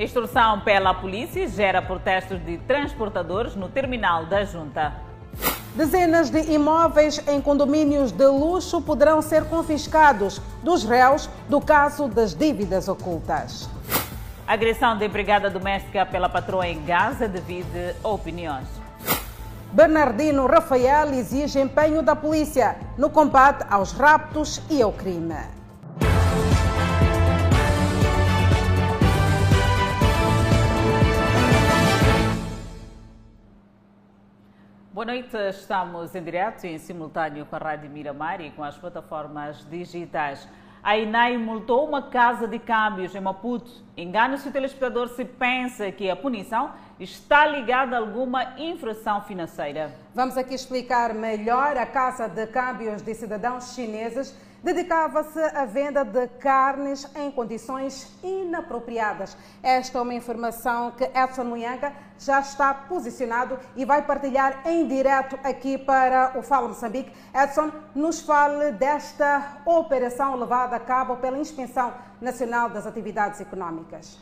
Instrução pela polícia gera protestos de transportadores no terminal da Junta. Dezenas de imóveis em condomínios de luxo poderão ser confiscados dos réus do caso das dívidas ocultas. Agressão de empregada doméstica pela patroa em Gaza divide opiniões. Bernardino Rafael exige empenho da polícia no combate aos raptos e ao crime. Boa noite, estamos em direto e em simultâneo com a Rádio Miramar e com as plataformas digitais. A INAI multou uma casa de câmbios em Maputo. Engana-se o telespectador se pensa que a punição está ligada a alguma infração financeira. Vamos aqui explicar melhor a casa de câmbios de cidadãos chineses dedicava-se à venda de carnes em condições inapropriadas. Esta é uma informação que Edson Muyanga já está posicionado e vai partilhar em direto aqui para o Fala Moçambique. Edson, nos fale desta operação levada a cabo pela Inspeção Nacional das Atividades Econômicas.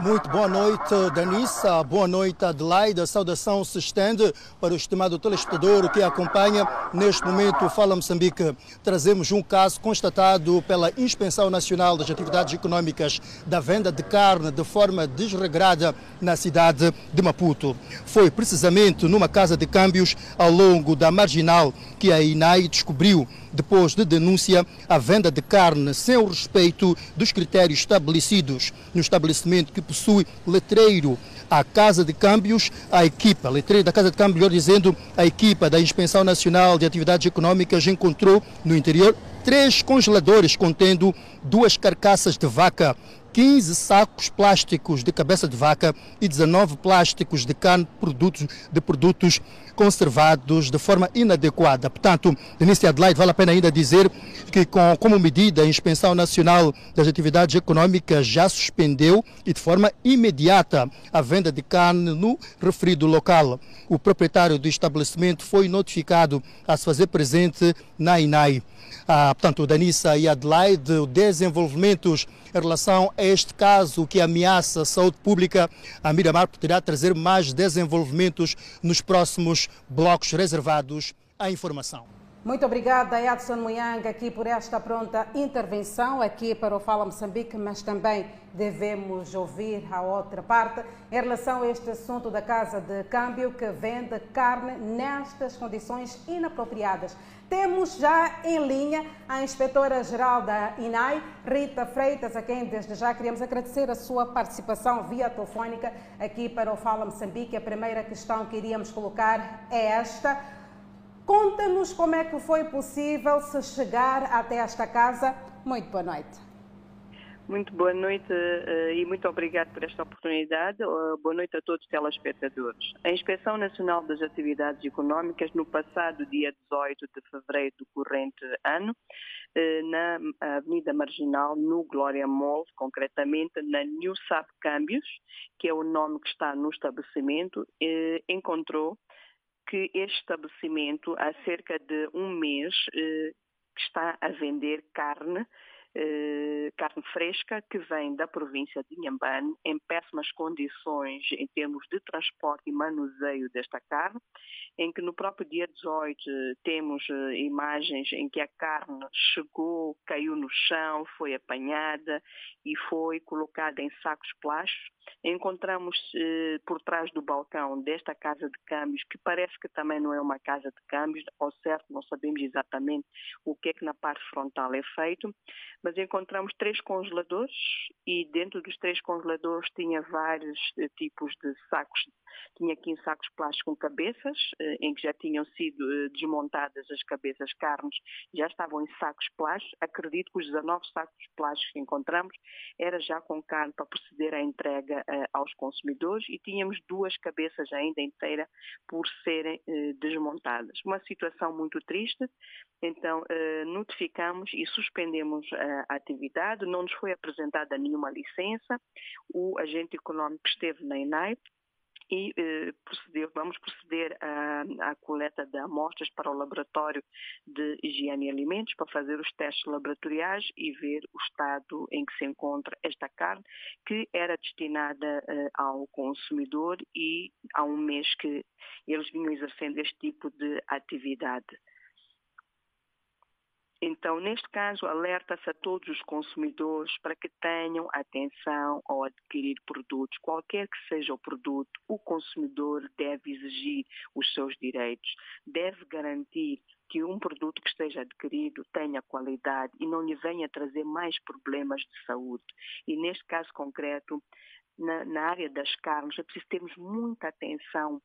Muito boa noite, Danissa. Boa noite, Adelaide. A saudação se estende para o estimado telespectador que acompanha neste momento o Fala Moçambique. Trazemos um caso constatado pela Inspeção Nacional das Atividades Econômicas da venda de carne de forma desregrada na cidade de Maputo. Foi precisamente numa casa de câmbios ao longo da marginal que a INAI descobriu depois de denúncia, a venda de carne sem o respeito dos critérios estabelecidos no estabelecimento que possui letreiro à Casa de Câmbios, a equipa, letreiro da Casa de Câmbios, dizendo, a equipa da Inspeção Nacional de Atividades Econômicas encontrou no interior três congeladores contendo duas carcaças de vaca, 15 sacos plásticos de cabeça de vaca e 19 plásticos de carne produtos, de produtos conservados de forma inadequada. Portanto, Denise Adelaide, vale a pena ainda dizer que, com, como medida, a Inspeção Nacional das Atividades Econômicas já suspendeu e de forma imediata a venda de carne no referido local. O proprietário do estabelecimento foi notificado a se fazer presente na INAI. Ah, portanto, Danissa e Adelaide, desenvolvimentos em relação a este caso que ameaça a saúde pública, a Miramar poderá trazer mais desenvolvimentos nos próximos blocos reservados à informação. Muito obrigada, Edson Muyanga, aqui por esta pronta intervenção aqui para o Fala Moçambique, mas também devemos ouvir a outra parte em relação a este assunto da Casa de Câmbio que vende carne nestas condições inapropriadas. Temos já em linha a inspetora-geral da INAI, Rita Freitas, a quem desde já queremos agradecer a sua participação via telefónica aqui para o Fala Moçambique. A primeira questão que iríamos colocar é esta. Conta-nos como é que foi possível se chegar até esta casa. Muito boa noite. Muito boa noite uh, e muito obrigado por esta oportunidade. Uh, boa noite a todos os telespectadores. A Inspeção Nacional das Atividades Económicas, no passado dia 18 de fevereiro do corrente ano, uh, na Avenida Marginal, no Glória Mall, concretamente na New Sap Câmbios, que é o nome que está no estabelecimento, encontrou que este estabelecimento, há cerca de um mês, está a vender carne eh, carne fresca que vem da província de Inhambane em péssimas condições em termos de transporte e manuseio desta carne, em que no próprio dia 18 temos eh, imagens em que a carne chegou, caiu no chão, foi apanhada e foi colocada em sacos plásticos. Encontramos eh, por trás do balcão desta casa de câmbios, que parece que também não é uma casa de câmbios, ao certo não sabemos exatamente o que é que na parte frontal é feito, mas encontramos três congeladores e dentro dos três congeladores tinha vários eh, tipos de sacos. Tinha 15 sacos plásticos com cabeças, eh, em que já tinham sido eh, desmontadas as cabeças carnes, já estavam em sacos plásticos. Acredito que os 19 sacos plásticos que encontramos era já com carne para proceder à entrega aos consumidores e tínhamos duas cabeças ainda inteiras por serem desmontadas. Uma situação muito triste, então notificamos e suspendemos a atividade, não nos foi apresentada nenhuma licença, o agente econômico esteve na INAIP, e eh, proceder, vamos proceder à, à, coleta de amostras para o laboratório de higiene e alimentos para fazer os testes laboratoriais e ver o estado em que se encontra esta carne que era destinada eh, ao consumidor e há um mês que eles vinham exercendo este tipo de atividade. Então, neste caso, alerta-se a todos os consumidores para que tenham atenção ao adquirir produtos. Qualquer que seja o produto, o consumidor deve exigir os seus direitos, deve garantir que um produto que esteja adquirido tenha qualidade e não lhe venha trazer mais problemas de saúde. E neste caso concreto, na, na, área das carnes é preciso termos muita atenção,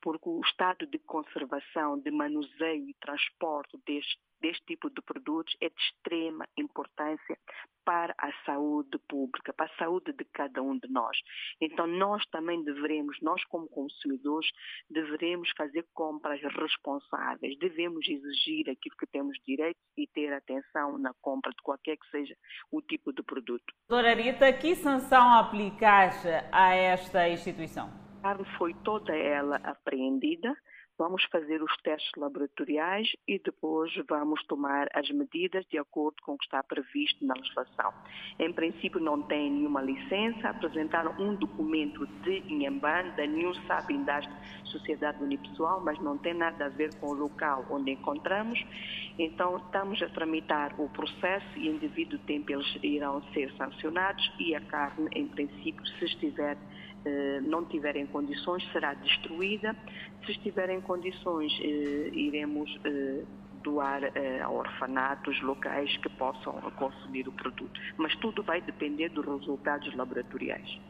porque o estado de conservação, de manuseio e transporte deste deste tipo de produtos é de extrema importância para a saúde pública, para a saúde de cada um de nós. Então nós também devemos, nós como consumidores, devemos fazer compras responsáveis, devemos exigir aquilo que temos direito e ter atenção na compra de qualquer que seja o tipo de produto. Doutora Rita, que sanção aplicar a esta instituição? A carne foi toda ela apreendida, Vamos fazer os testes laboratoriais e depois vamos tomar as medidas de acordo com o que está previsto na legislação. Em princípio, não tem nenhuma licença, apresentaram um documento de Inhambane, da New Sabindaste Sociedade Unipessoal, mas não tem nada a ver com o local onde encontramos. Então, estamos a tramitar o processo e em devido tempo eles irão ser sancionados e a carne, em princípio, se estiver não tiver em condições, será destruída. Se estiver em condições, eh, iremos eh, doar a orfanatos locais que possam consumir o produto. Mas tudo vai depender dos resultados laboratoriais.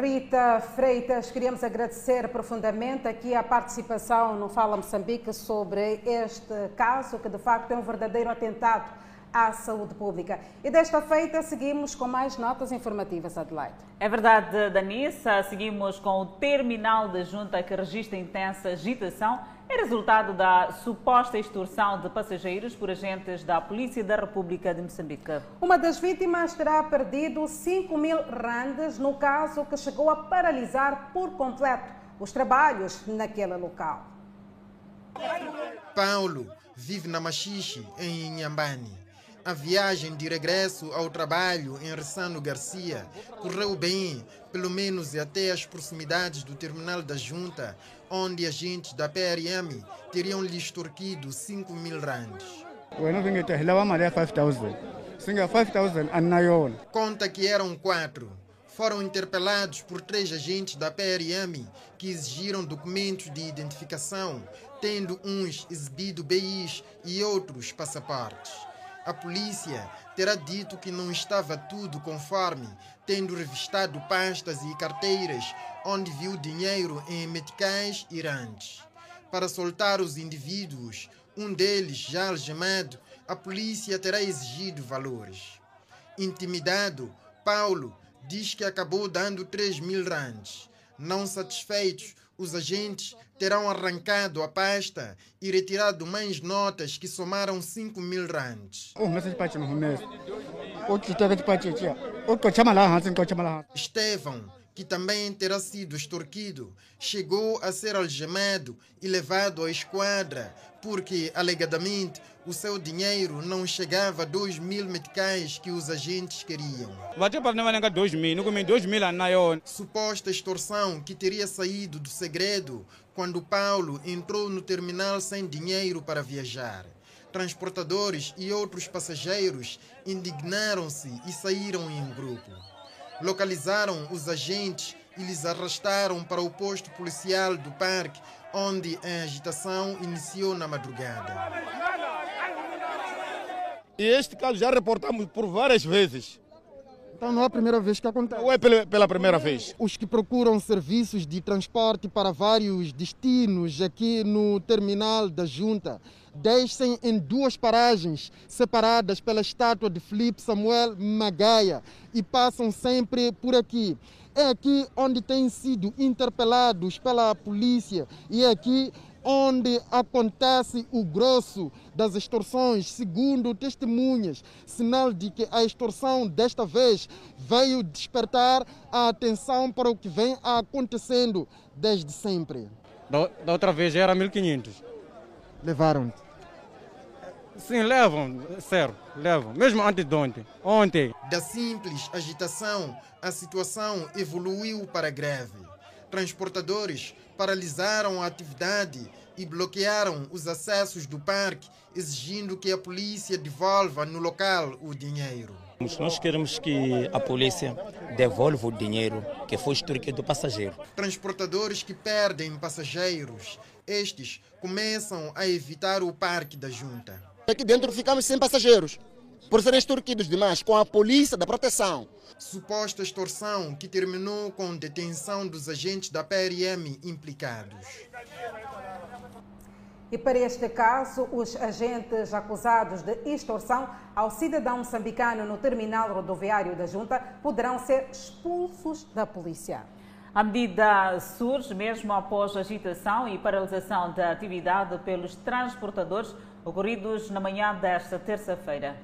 Rita Freitas, queríamos agradecer profundamente aqui a participação no Fala Moçambique sobre este caso, que de facto é um verdadeiro atentado à saúde pública. E desta feita seguimos com mais notas informativas, Adelaide. É verdade, Danissa. Seguimos com o terminal da junta que registra intensa agitação. É resultado da suposta extorsão de passageiros por agentes da Polícia da República de Moçambique. Uma das vítimas terá perdido 5 mil randes no caso que chegou a paralisar por completo os trabalhos naquele local. Paulo vive na Machixe, em Inhambane. A viagem de regresso ao trabalho em Ressano Garcia correu bem, pelo menos até as proximidades do terminal da junta, onde agentes da PRM teriam lhe extorquido 5 mil rands. Conta que eram quatro. Foram interpelados por três agentes da PRM que exigiram documentos de identificação, tendo uns exibido BIs e outros passaportes a polícia terá dito que não estava tudo conforme, tendo revistado pastas e carteiras onde viu dinheiro em meticais e rantes. Para soltar os indivíduos, um deles já algemado, a polícia terá exigido valores. Intimidado, Paulo diz que acabou dando 3 mil randes. Não satisfeitos, os agentes terão arrancado a pasta e retirado mais notas que somaram 5 mil rands. Estevão, que também terá sido extorquido, chegou a ser algemado e levado à esquadra, porque, alegadamente, o seu dinheiro não chegava a 2 mil meticais que os agentes queriam. Suposta extorsão que teria saído do segredo quando Paulo entrou no terminal sem dinheiro para viajar. Transportadores e outros passageiros indignaram-se e saíram em grupo. Localizaram os agentes e lhes arrastaram para o posto policial do parque, onde a agitação iniciou na madrugada. E este caso já reportamos por várias vezes. Então não é a primeira vez que acontece? Não é pela, pela primeira vez. Os que procuram serviços de transporte para vários destinos aqui no terminal da Junta descem em duas paragens separadas pela estátua de Felipe Samuel Magaia e passam sempre por aqui. É aqui onde têm sido interpelados pela polícia e é aqui onde acontece o grosso das extorsões, segundo testemunhas, sinal de que a extorsão desta vez veio despertar a atenção para o que vem acontecendo desde sempre. Da, da outra vez era 1500. Levaram? Sim, levam, sério, levam. Mesmo antes de ontem. Ontem. Da simples agitação, a situação evoluiu para greve. Transportadores paralisaram a atividade e bloquearam os acessos do parque, exigindo que a polícia devolva no local o dinheiro. Nós queremos que a polícia devolva o dinheiro que foi extorquido do passageiro. Transportadores que perdem passageiros, estes começam a evitar o parque da junta. Aqui dentro ficamos sem passageiros, por serem extorquidos demais com a polícia da proteção. Suposta extorsão que terminou com detenção dos agentes da PRM implicados. E para este caso, os agentes acusados de extorsão ao cidadão moçambicano no terminal rodoviário da Junta poderão ser expulsos da polícia. A medida surge mesmo após a agitação e paralisação da atividade pelos transportadores ocorridos na manhã desta terça-feira.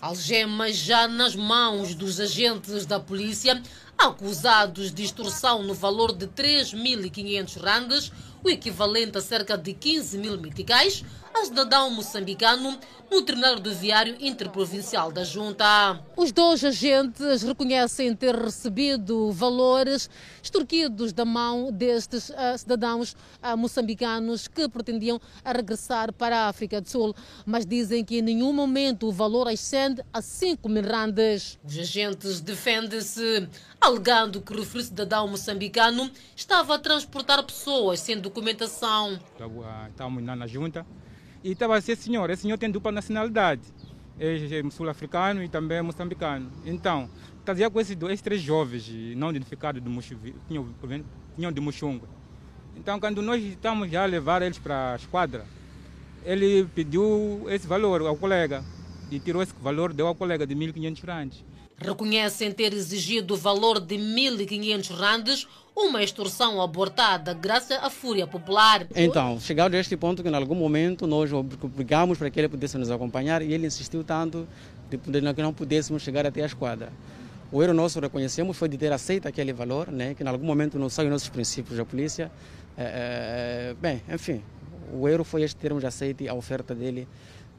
Algemas já nas mãos dos agentes da polícia, acusados de extorsão no valor de 3.500 randes, o equivalente a cerca de 15 mil meticais, a cidadão moçambicano no terminal rodoviário interprovincial da Junta. Os dois agentes reconhecem ter recebido valores extorquidos da mão destes uh, cidadãos uh, moçambicanos que pretendiam regressar para a África do Sul, mas dizem que em nenhum momento o valor ascende a 5 mil randes. Os agentes defendem-se, alegando que o referido cidadão moçambicano estava a transportar pessoas sem documentação. Estamos na junta e estava esse senhor, esse senhor tem dupla nacionalidade, é sul-africano e também moçambicano. Então, trazia com esses, esses três jovens não identificados do vinham de Muxunga. Então, quando nós estamos já a levar eles para a esquadra, ele pediu esse valor ao colega e tirou esse valor, deu ao colega de 1.500 randes. Reconhecem ter exigido o valor de 1.500 randes uma extorsão abortada graças à fúria popular. Então, chegado a este ponto que em algum momento nós obrigamos para que ele pudesse nos acompanhar e ele insistiu tanto de que não pudéssemos chegar até a esquadra. O erro nosso, reconhecemos, foi de ter aceito aquele valor, né, que em algum momento não saiu nossos princípios da polícia. É, é, bem, enfim, o erro foi este termos aceito a oferta dele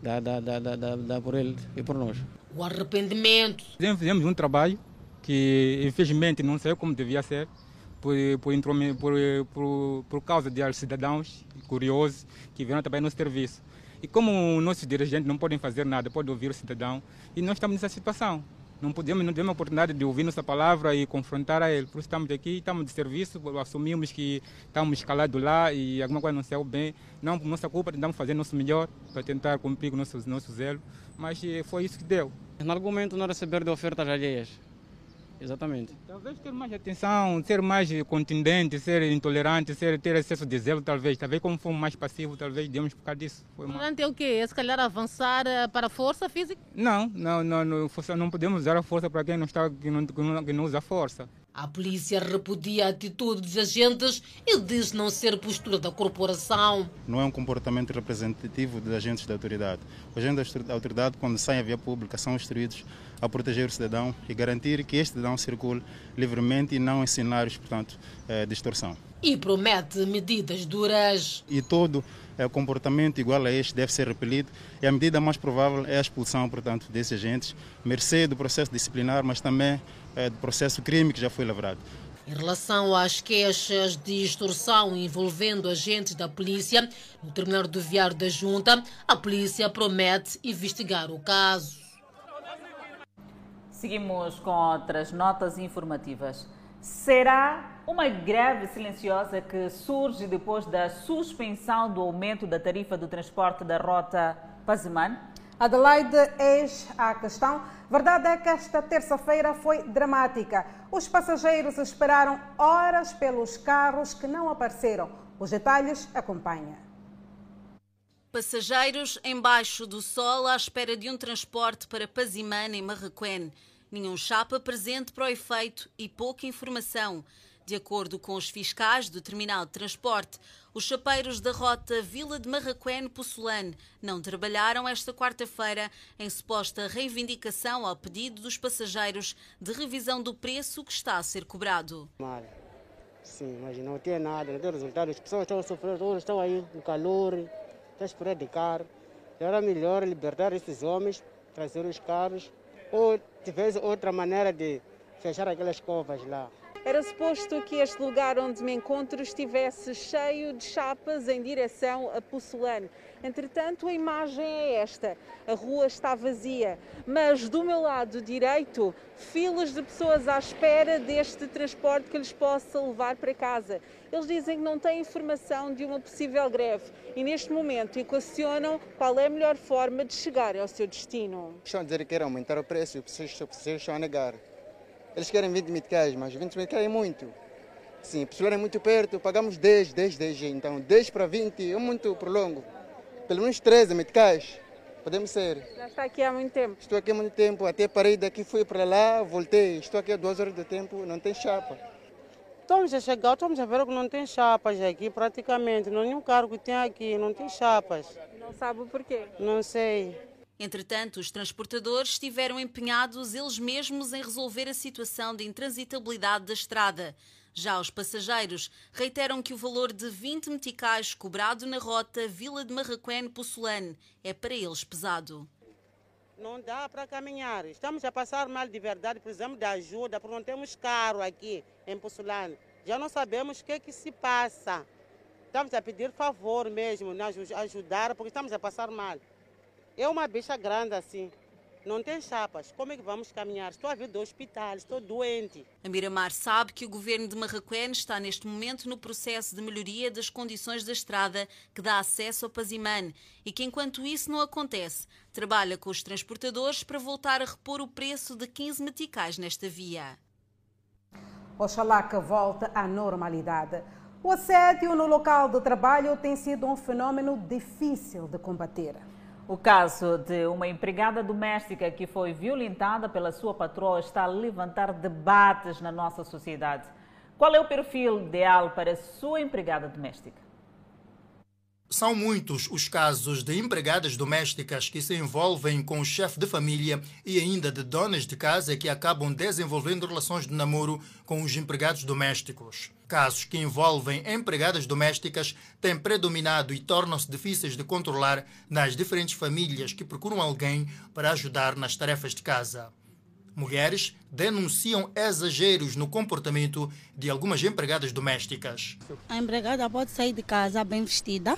da, da, da, da, da, por ele e por nós. O arrependimento. Fizemos um trabalho que infelizmente não saiu como devia ser por, por, por, por, causa de cidadãos curiosos que vieram também no serviço. E como nossos dirigentes não podem fazer nada, podem ouvir o cidadão, e nós estamos nessa situação. Não podemos, não temos a oportunidade de ouvir nossa palavra e confrontar a ele. Por isso estamos aqui, estamos de serviço, assumimos que estamos escalados lá e alguma coisa não saiu bem. Não por nossa culpa, tentamos fazer nosso melhor para tentar cumprir com o nosso, nosso zelo. Mas eh, foi isso que deu. Em algum momento não receber de ofertas alheias. Exatamente. Talvez ter mais atenção, ser mais contundente, ser intolerante, ser, ter excesso de zelo, talvez. Talvez como fomos mais passivos, talvez devemos ficar disso. Tolerante é o quê? É se calhar avançar eh, para a força física? Não, não, não, não, não podemos usar a força para quem não, está, que não, que não, que não usa força. A polícia repudia a atitude dos agentes e diz não ser postura da corporação. Não é um comportamento representativo dos agentes da autoridade. Os agentes da autoridade, quando saem à via pública, são instruídos a proteger o cidadão e garantir que este cidadão circule livremente e não em cenários, portanto, eh, de extorsão. E promete medidas duras. E todo é, comportamento igual a este deve ser repelido e a medida mais provável é a expulsão, portanto, desses agentes, mercê do processo disciplinar, mas também do processo crime que já foi lavrado. Em relação às queixas de extorsão envolvendo agentes da polícia no terminal rodoviário da Junta, a polícia promete investigar o caso. Seguimos com outras notas informativas. Será uma greve silenciosa que surge depois da suspensão do aumento da tarifa do transporte da rota Pazimane? Adelaide, eis a questão. Verdade é que esta terça-feira foi dramática. Os passageiros esperaram horas pelos carros que não apareceram. Os detalhes acompanha. Passageiros embaixo do sol à espera de um transporte para Pazimane e Marraquém. Nenhum chapa presente para o efeito e pouca informação. De acordo com os fiscais do terminal de transporte, Os chapeiros da rota Vila de Marraquém Possolane não trabalharam esta quarta-feira em suposta reivindicação ao pedido dos passageiros de revisão do preço que está a ser cobrado. Mal. Sim, mas não tem nada, não tem resultado. As pessoas estão a sofrer, estão aí no calor, estão a esperar de carro. Era melhor libertar esses homens, trazer os carros, ou tivesse outra maneira de fechar aquelas covas lá. Era suposto que este lugar onde me encontro estivesse cheio de chapas em direção a Pussolane. Entretanto, a imagem é esta. A rua está vazia, mas do meu lado direito, filas de pessoas à espera deste transporte que lhes possa levar para casa. Eles dizem que não têm informação de uma possível greve e, neste momento, equacionam qual é a melhor forma de chegar ao seu destino. Estão a dizer que querem aumentar o preço e pessoas estão a negar. Eles querem 20 meticais, mas 20 meticais é muito. Sim, pessoas é muito perto, pagamos 10, 10, 10. Então 10 para 20 é muito prolongo. Pelo menos 13 meticais. Podemos ser. Já está aqui há muito tempo? Estou aqui há muito tempo. Até parei daqui, fui para lá, voltei. Estou aqui há duas horas de tempo, não tem chapa. Estamos a chegar, estamos a ver que não tem chapas aqui praticamente. Nenhum carro que tem aqui, não tem chapas. Não sabe o porquê? Não sei. Entretanto, os transportadores estiveram empenhados eles mesmos em resolver a situação de intransitabilidade da estrada. Já os passageiros reiteram que o valor de 20 meticais cobrado na rota Vila de Marraquém-Possolane é para eles pesado. Não dá para caminhar. Estamos a passar mal de verdade, precisamos de ajuda, porque não temos carro aqui em Possolane. Já não sabemos o que, é que se passa. Estamos a pedir favor mesmo, nos ajudar, porque estamos a passar mal. É uma bicha grande assim. Não tem chapas. Como é que vamos caminhar? Estou a vir do hospital, estou doente. A Miramar sabe que o governo de Marraquém está neste momento no processo de melhoria das condições da estrada que dá acesso ao Pazimane e que, enquanto isso não acontece, trabalha com os transportadores para voltar a repor o preço de 15 meticais nesta via. Oxalá que volte à normalidade. O assédio no local de trabalho tem sido um fenômeno difícil de combater. O caso de uma empregada doméstica que foi violentada pela sua patroa está a levantar debates na nossa sociedade. Qual é o perfil ideal para sua empregada doméstica? São muitos os casos de empregadas domésticas que se envolvem com o chefe de família e ainda de donas de casa que acabam desenvolvendo relações de namoro com os empregados domésticos. Casos que envolvem empregadas domésticas têm predominado e tornam-se difíceis de controlar nas diferentes famílias que procuram alguém para ajudar nas tarefas de casa. Mulheres denunciam exageros no comportamento de algumas empregadas domésticas. A empregada pode sair de casa bem vestida,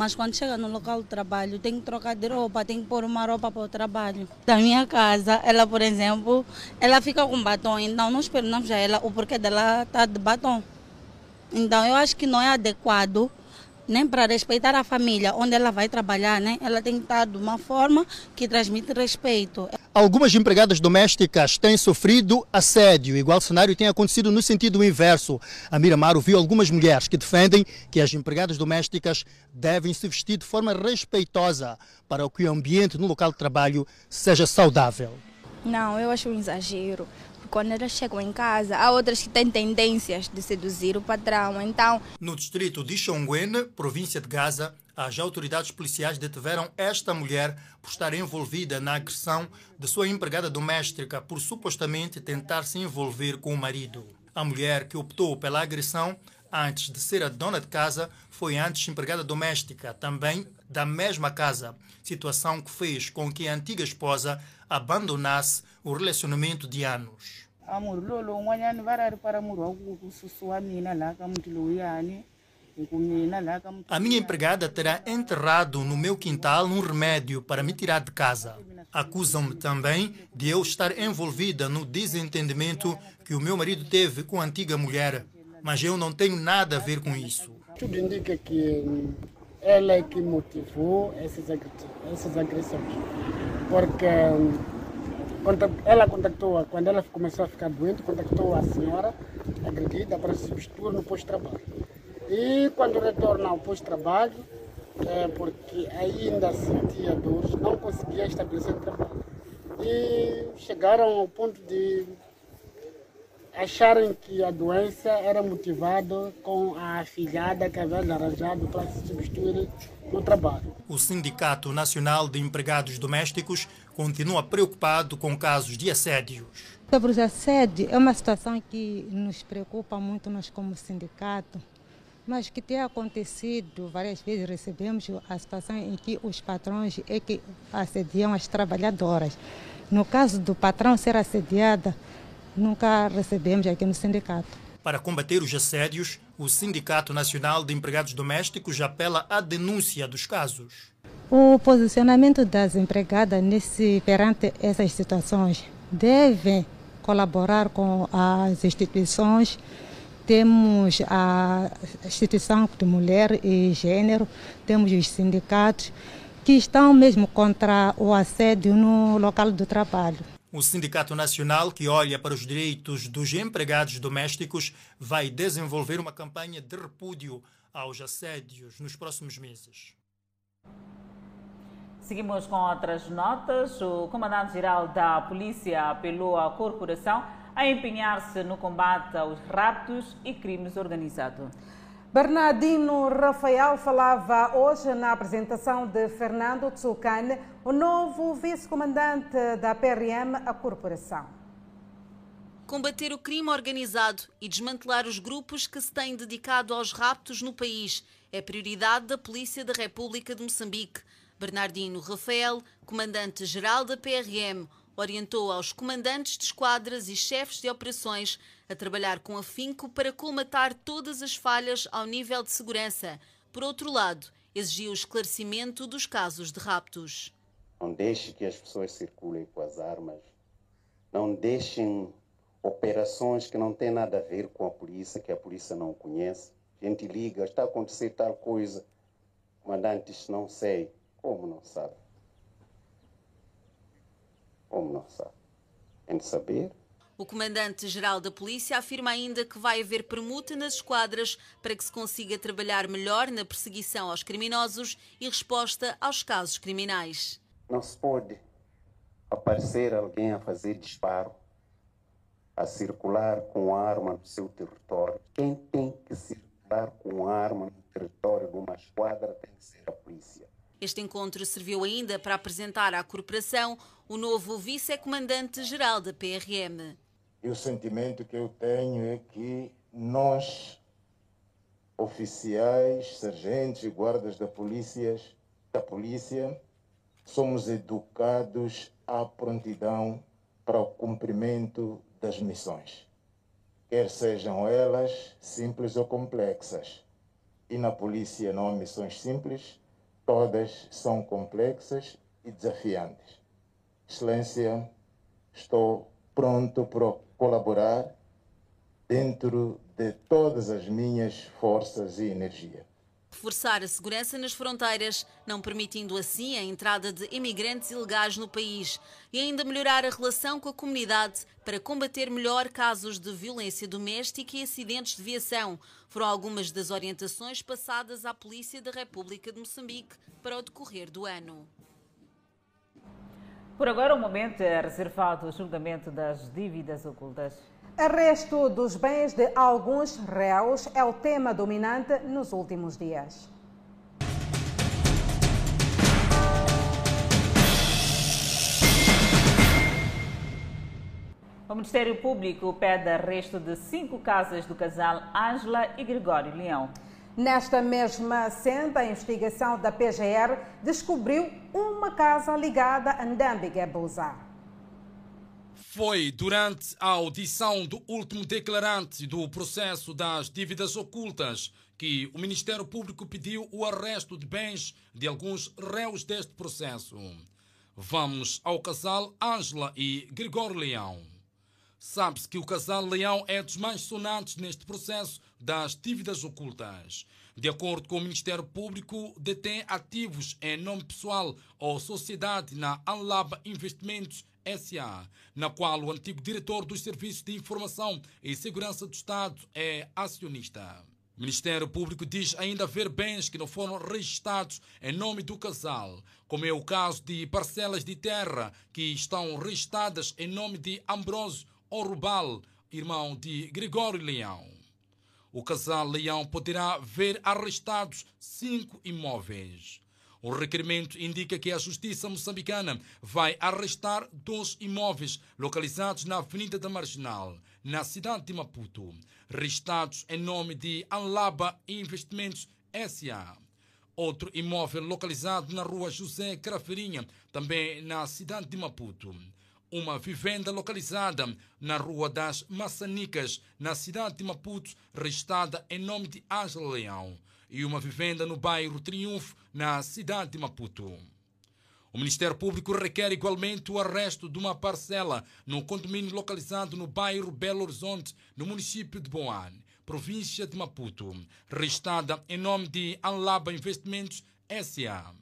mas quando chega no local de trabalho tem que trocar de roupa, tem que pôr uma roupa para o trabalho. Da minha casa, ela, por exemplo, ela fica com batom, então não perguntamos a ela o porquê dela estar tá de batom. Então eu acho que não é adequado nem para respeitar a família onde ela vai trabalhar, né? Ela tem que estar de uma forma que transmite respeito. Algumas empregadas domésticas têm sofrido assédio. Igual cenário tem acontecido no sentido inverso. A Miramar ouviu algumas mulheres que defendem que as empregadas domésticas devem se vestir de forma respeitosa para que o ambiente no local de trabalho seja saudável. Não, eu acho um exagero quando elas chegam em casa, há outras que têm tendências de seduzir o patrão. Então, no distrito de Xongwen, província de Gaza, as autoridades policiais detiveram esta mulher por estar envolvida na agressão de sua empregada doméstica por supostamente tentar se envolver com o marido. A mulher que optou pela agressão antes de ser a dona de casa foi antes empregada doméstica, também da mesma casa, situação que fez com que a antiga esposa abandonasse o relacionamento de anos. A minha empregada terá enterrado no meu quintal um remédio para me tirar de casa. Acusam-me também de eu estar envolvida no desentendimento que o meu marido teve com a antiga mulher, mas eu não tenho nada a ver com isso. Tudo indica que ela é que motivou essas agressões, porque ela contactou, quando ela começou a ficar doente, contactou a senhora agredida para substituir no posto-trabalho. E quando retorna ao posto-trabalho, é porque ainda sentia dores, não conseguia estabelecer trabalho. E chegaram ao ponto de acharam que a doença era motivada com a afilhada que havia arranjado para se substituir no trabalho. O Sindicato Nacional de Empregados Domésticos continua preocupado com casos de assédios. Sobre o assédio, é uma situação que nos preocupa muito nós como sindicato, mas que tem acontecido várias vezes. Recebemos a situação em que os patrões é que assediam as trabalhadoras. No caso do patrão ser assediada, nunca recebemos aqui no sindicato. Para combater os assédios, o Sindicato Nacional de Empregados Domésticos apela à denúncia dos casos. O posicionamento das empregadas nesse, perante essas situações deve colaborar com as instituições. Temos a instituição de mulher e gênero, temos os sindicatos que estão mesmo contra o assédio no local do trabalho. O Sindicato Nacional, que olha para os direitos dos empregados domésticos, vai desenvolver uma campanha de repúdio aos assédios nos próximos meses. Seguimos com outras notas. O comandante-geral da Polícia apelou à corporação a empenhar-se no combate aos raptos e crimes organizados. Bernardino Rafael falava hoje na apresentação de Fernando Tsukane, o novo vice-comandante da PRM, a corporação. Combater o crime organizado e desmantelar os grupos que se têm dedicado aos raptos no país é prioridade da Polícia da República de Moçambique. Bernardino Rafael, comandante-geral da PRM, orientou aos comandantes de esquadras e chefes de operações a trabalhar com afinco para colmatar todas as falhas ao nível de segurança. Por outro lado, exigiu o esclarecimento dos casos de raptos. Não deixe que as pessoas circulem com as armas. Não deixem operações que não têm nada a ver com a polícia, que a polícia não conhece. A gente liga, está a acontecer tal coisa. Comandantes, não sei. Como não sabe? Como não sabe? Tem de saber. O comandante-geral da polícia afirma ainda que vai haver permuta nas esquadras para que se consiga trabalhar melhor na perseguição aos criminosos e resposta aos casos criminais. Não se pode aparecer alguém a fazer disparo, a circular com arma no seu território. Quem tem que circular com arma no território de uma esquadra tem que ser a polícia. Este encontro serviu ainda para apresentar à corporação o novo vice-comandante-geral da PRM. E o sentimento que eu tenho é que nós, oficiais, sargentos e guardas da polícia, da polícia, somos educados à prontidão para o cumprimento das missões, quer sejam elas simples ou complexas. E na polícia não há missões simples, todas são complexas e desafiantes. Excelência, estou pronto para colaborar dentro de todas as minhas forças e energia. Reforçar a segurança nas fronteiras, não permitindo assim a entrada de imigrantes ilegais no país e ainda melhorar a relação com a comunidade para combater melhor casos de violência doméstica e acidentes de viação. Foram algumas das orientações passadas à Polícia da República de Moçambique para o decorrer do ano. Por agora, o momento é reservado ao julgamento das dívidas ocultas. Arresto dos bens de alguns réus é o tema dominante nos últimos dias. O Ministério Público pede arresto de cinco casas do casal Ângela e Gregório Leão. Nesta mesma senda, a investigação da PGR descobriu uma casa ligada a Ndambi Gebuza. Foi durante a audição do último declarante do processo das dívidas ocultas que o Ministério Público pediu o arresto de bens de alguns réus deste processo. Vamos ao casal Ângela e Gregório Leão. Sabe-se que o casal Leão é dos mais sonantes neste processo das dívidas ocultas. De acordo com o Ministério Público, detém ativos em nome pessoal ou sociedade na Anlab Investimentos SA, na qual o antigo diretor dos Serviços de Informação e Segurança do Estado é acionista. O Ministério Público diz ainda haver bens que não foram registrados em nome do casal, como é o caso de parcelas de terra que estão registradas em nome de Ambrosio Orubal, irmão de Gregório Leão. O casal Leão poderá ver arrestados cinco imóveis. O requerimento indica que a Justiça moçambicana vai arrestar dois imóveis localizados na Avenida da Marginal, na cidade de Maputo, registrados em nome de Anlaba Investimentos S.A. Outro imóvel localizado na rua José Carafeirinha, também na cidade de Maputo. Uma vivenda localizada na Rua das Maçanicas, na cidade de Maputo, registrada em nome de Ângela Leão e uma vivenda no bairro Triunfo, na cidade de Maputo. O Ministério Público requer igualmente o arresto de uma parcela no condomínio localizado no bairro Belo Horizonte, no município de Boane, província de Maputo, registrada em nome de Anlaba Investimentos S.A.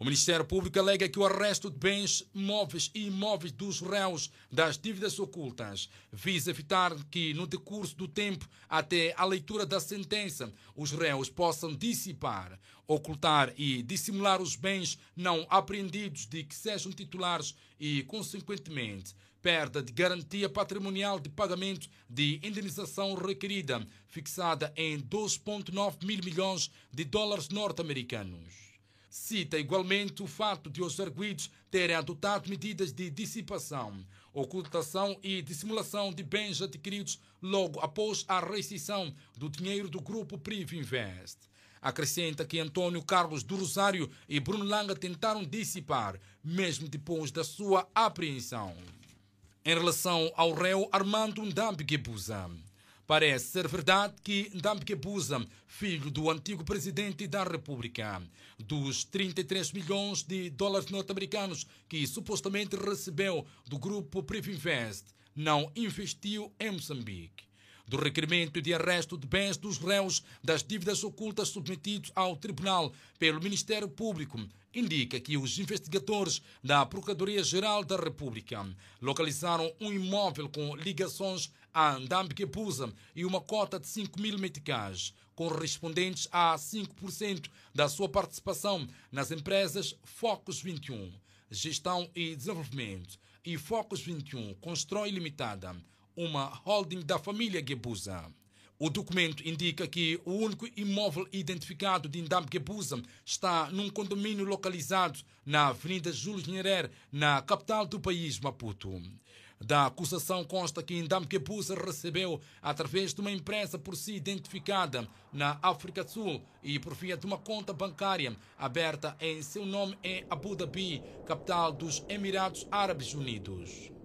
O Ministério Público alega que o arresto de bens móveis e imóveis dos réus das dívidas ocultas visa evitar que, no decurso do tempo até a leitura da sentença, os réus possam dissipar, ocultar e dissimular os bens não apreendidos de que sejam titulares e, consequentemente, perda de garantia patrimonial de pagamento de indenização requerida, fixada em 2,9 mil milhões de dólares norte-americanos. Cita igualmente o fato de os arguidos terem adotado medidas de dissipação, ocultação e dissimulação de bens adquiridos logo após a rescisão do dinheiro do grupo Priv Invest. Acrescenta que Antônio Carlos do Rosário e Bruno Langa tentaram dissipar, mesmo depois da sua apreensão. Em relação ao réu Armando Ndambi Guebuza, Parece ser verdade que Ndambi filho do antigo presidente da República, dos 33 milhões de dólares norte-americanos que supostamente recebeu do grupo Privinvest, não investiu em Moçambique. Do requerimento de arresto de bens dos réus das dívidas ocultas submetidos ao tribunal pelo Ministério Público, indica que os investigadores da Procuradoria-Geral da República localizaram um imóvel com ligações a Ndambi Buza e uma cota de 5 mil meticais, correspondentes a 5% da sua participação nas empresas Focus 21, Gestão e Desenvolvimento, e Focus 21, Constrói Limitada, uma holding da família Gebuza. O documento indica que o único imóvel identificado de Ndambi Gebuza está num condomínio localizado na Avenida Júlio Nyerere, na capital do país, Maputo. Da acusação consta que Ndam Kebusa recebeu, através de uma empresa por si identificada na África do Sul e por via de uma conta bancária aberta em seu nome em Abu Dhabi, capital dos Emirados Árabes Unidos.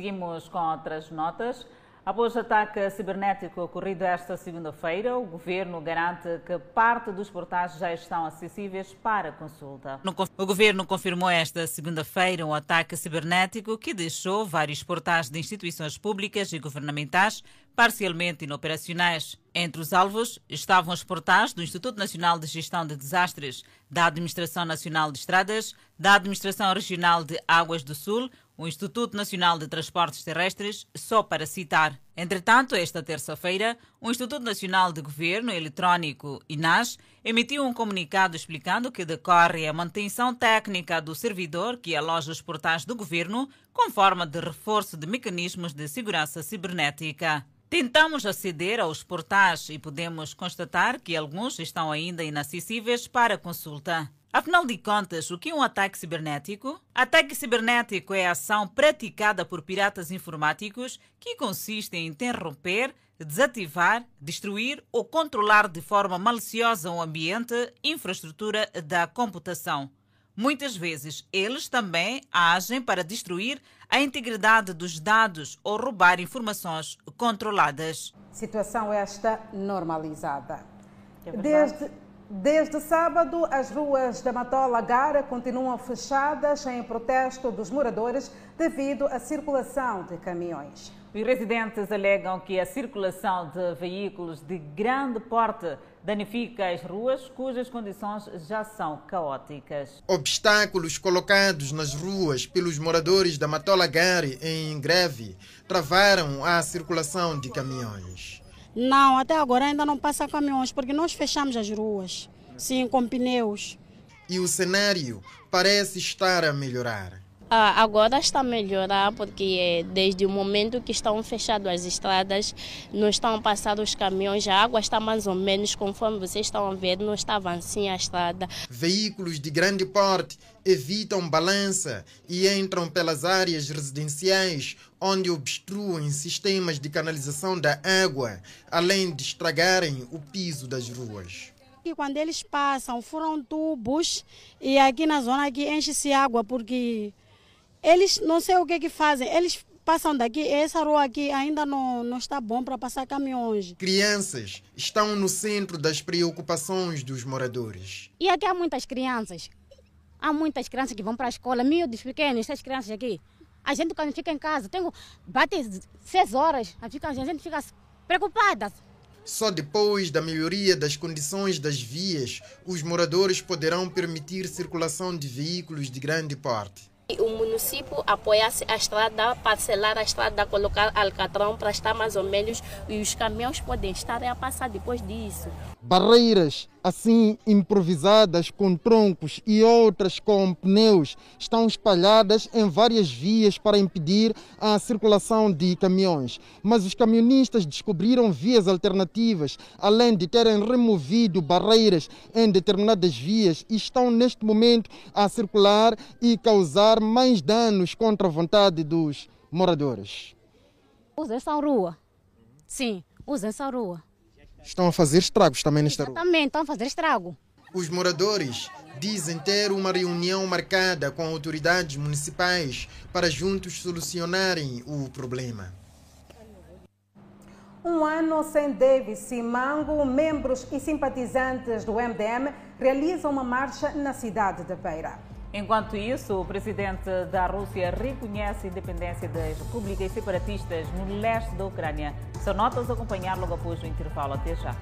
Seguimos com outras notas. Após o ataque cibernético ocorrido esta segunda-feira, o governo garante que parte dos portais já estão acessíveis para consulta. O governo confirmou esta segunda-feira um ataque cibernético que deixou vários portais de instituições públicas e governamentais parcialmente inoperacionais. Entre os alvos estavam os portais do Instituto Nacional de Gestão de Desastres, da Administração Nacional de Estradas, da Administração Regional de Águas do Sul, o Instituto Nacional de Transportes Terrestres, só para citar. Entretanto, esta terça-feira, o Instituto Nacional de Governo Eletrónico, INAS, emitiu um comunicado explicando que decorre a manutenção técnica do servidor que aloja os portais do governo, com forma de reforço de mecanismos de segurança cibernética. Tentamos aceder aos portais e podemos constatar que alguns estão ainda inacessíveis para consulta. Afinal de contas, o que é um ataque cibernético? Ataque cibernético é a ação praticada por piratas informáticos que consiste em interromper, desativar, destruir ou controlar de forma maliciosa o ambiente, infraestrutura da computação. Muitas vezes, eles também agem para destruir a integridade dos dados ou roubar informações controladas. Situação esta normalizada. É Desde Desde sábado, as ruas da Matola Gara continuam fechadas em protesto dos moradores devido à circulação de caminhões. Os residentes alegam que a circulação de veículos de grande porte danifica as ruas, cujas condições já são caóticas. Obstáculos colocados nas ruas pelos moradores da Matola Gare em greve travaram a circulação de caminhões. Não, até agora ainda não passa caminhões, porque nós fechamos as ruas. Sim, com pneus. E o cenário parece estar a melhorar. Ah, agora está a melhorar porque eh, desde o momento que estão fechadas as estradas, não estão passando os caminhões, a água está mais ou menos conforme vocês estão a ver, não estava assim a estrada. Veículos de grande porte evitam balança e entram pelas áreas residenciais, onde obstruem sistemas de canalização da água, além de estragarem o piso das ruas. E quando eles passam, furam tubos e aqui na zona aqui enche-se água porque eles não sei o que que fazem. Eles passam daqui, essa rua aqui ainda não, não está bom para passar caminhões. Crianças estão no centro das preocupações dos moradores. E aqui há muitas crianças. Há muitas crianças que vão para a escola, miúdos pequenos, essas crianças aqui. A gente quando fica em casa, tem, bate seis horas, a gente fica preocupada. Só depois da melhoria das condições das vias, os moradores poderão permitir circulação de veículos de grande porte. O município apoiasse a estrada, parcelar a estrada, colocar alcatrão para estar mais ou menos e os caminhões podem estar a passar depois disso. Barreiras assim improvisadas com troncos e outras com pneus estão espalhadas em várias vias para impedir a circulação de caminhões. Mas os camionistas descobriram vias alternativas, além de terem removido barreiras em determinadas vias e estão neste momento a circular e causar mais danos contra a vontade dos moradores. Usa essa rua. Sim, usa essa rua. Estão a fazer estragos também nesta rua. Também estão a fazer estrago. Os moradores dizem ter uma reunião marcada com autoridades municipais para juntos solucionarem o problema. Um ano sem Davis Simango, membros e simpatizantes do MDM realizam uma marcha na cidade de Beira. Enquanto isso, o presidente da Rússia reconhece a independência das repúblicas separatistas no leste da Ucrânia. São notas a acompanhar logo após o intervalo. Até já.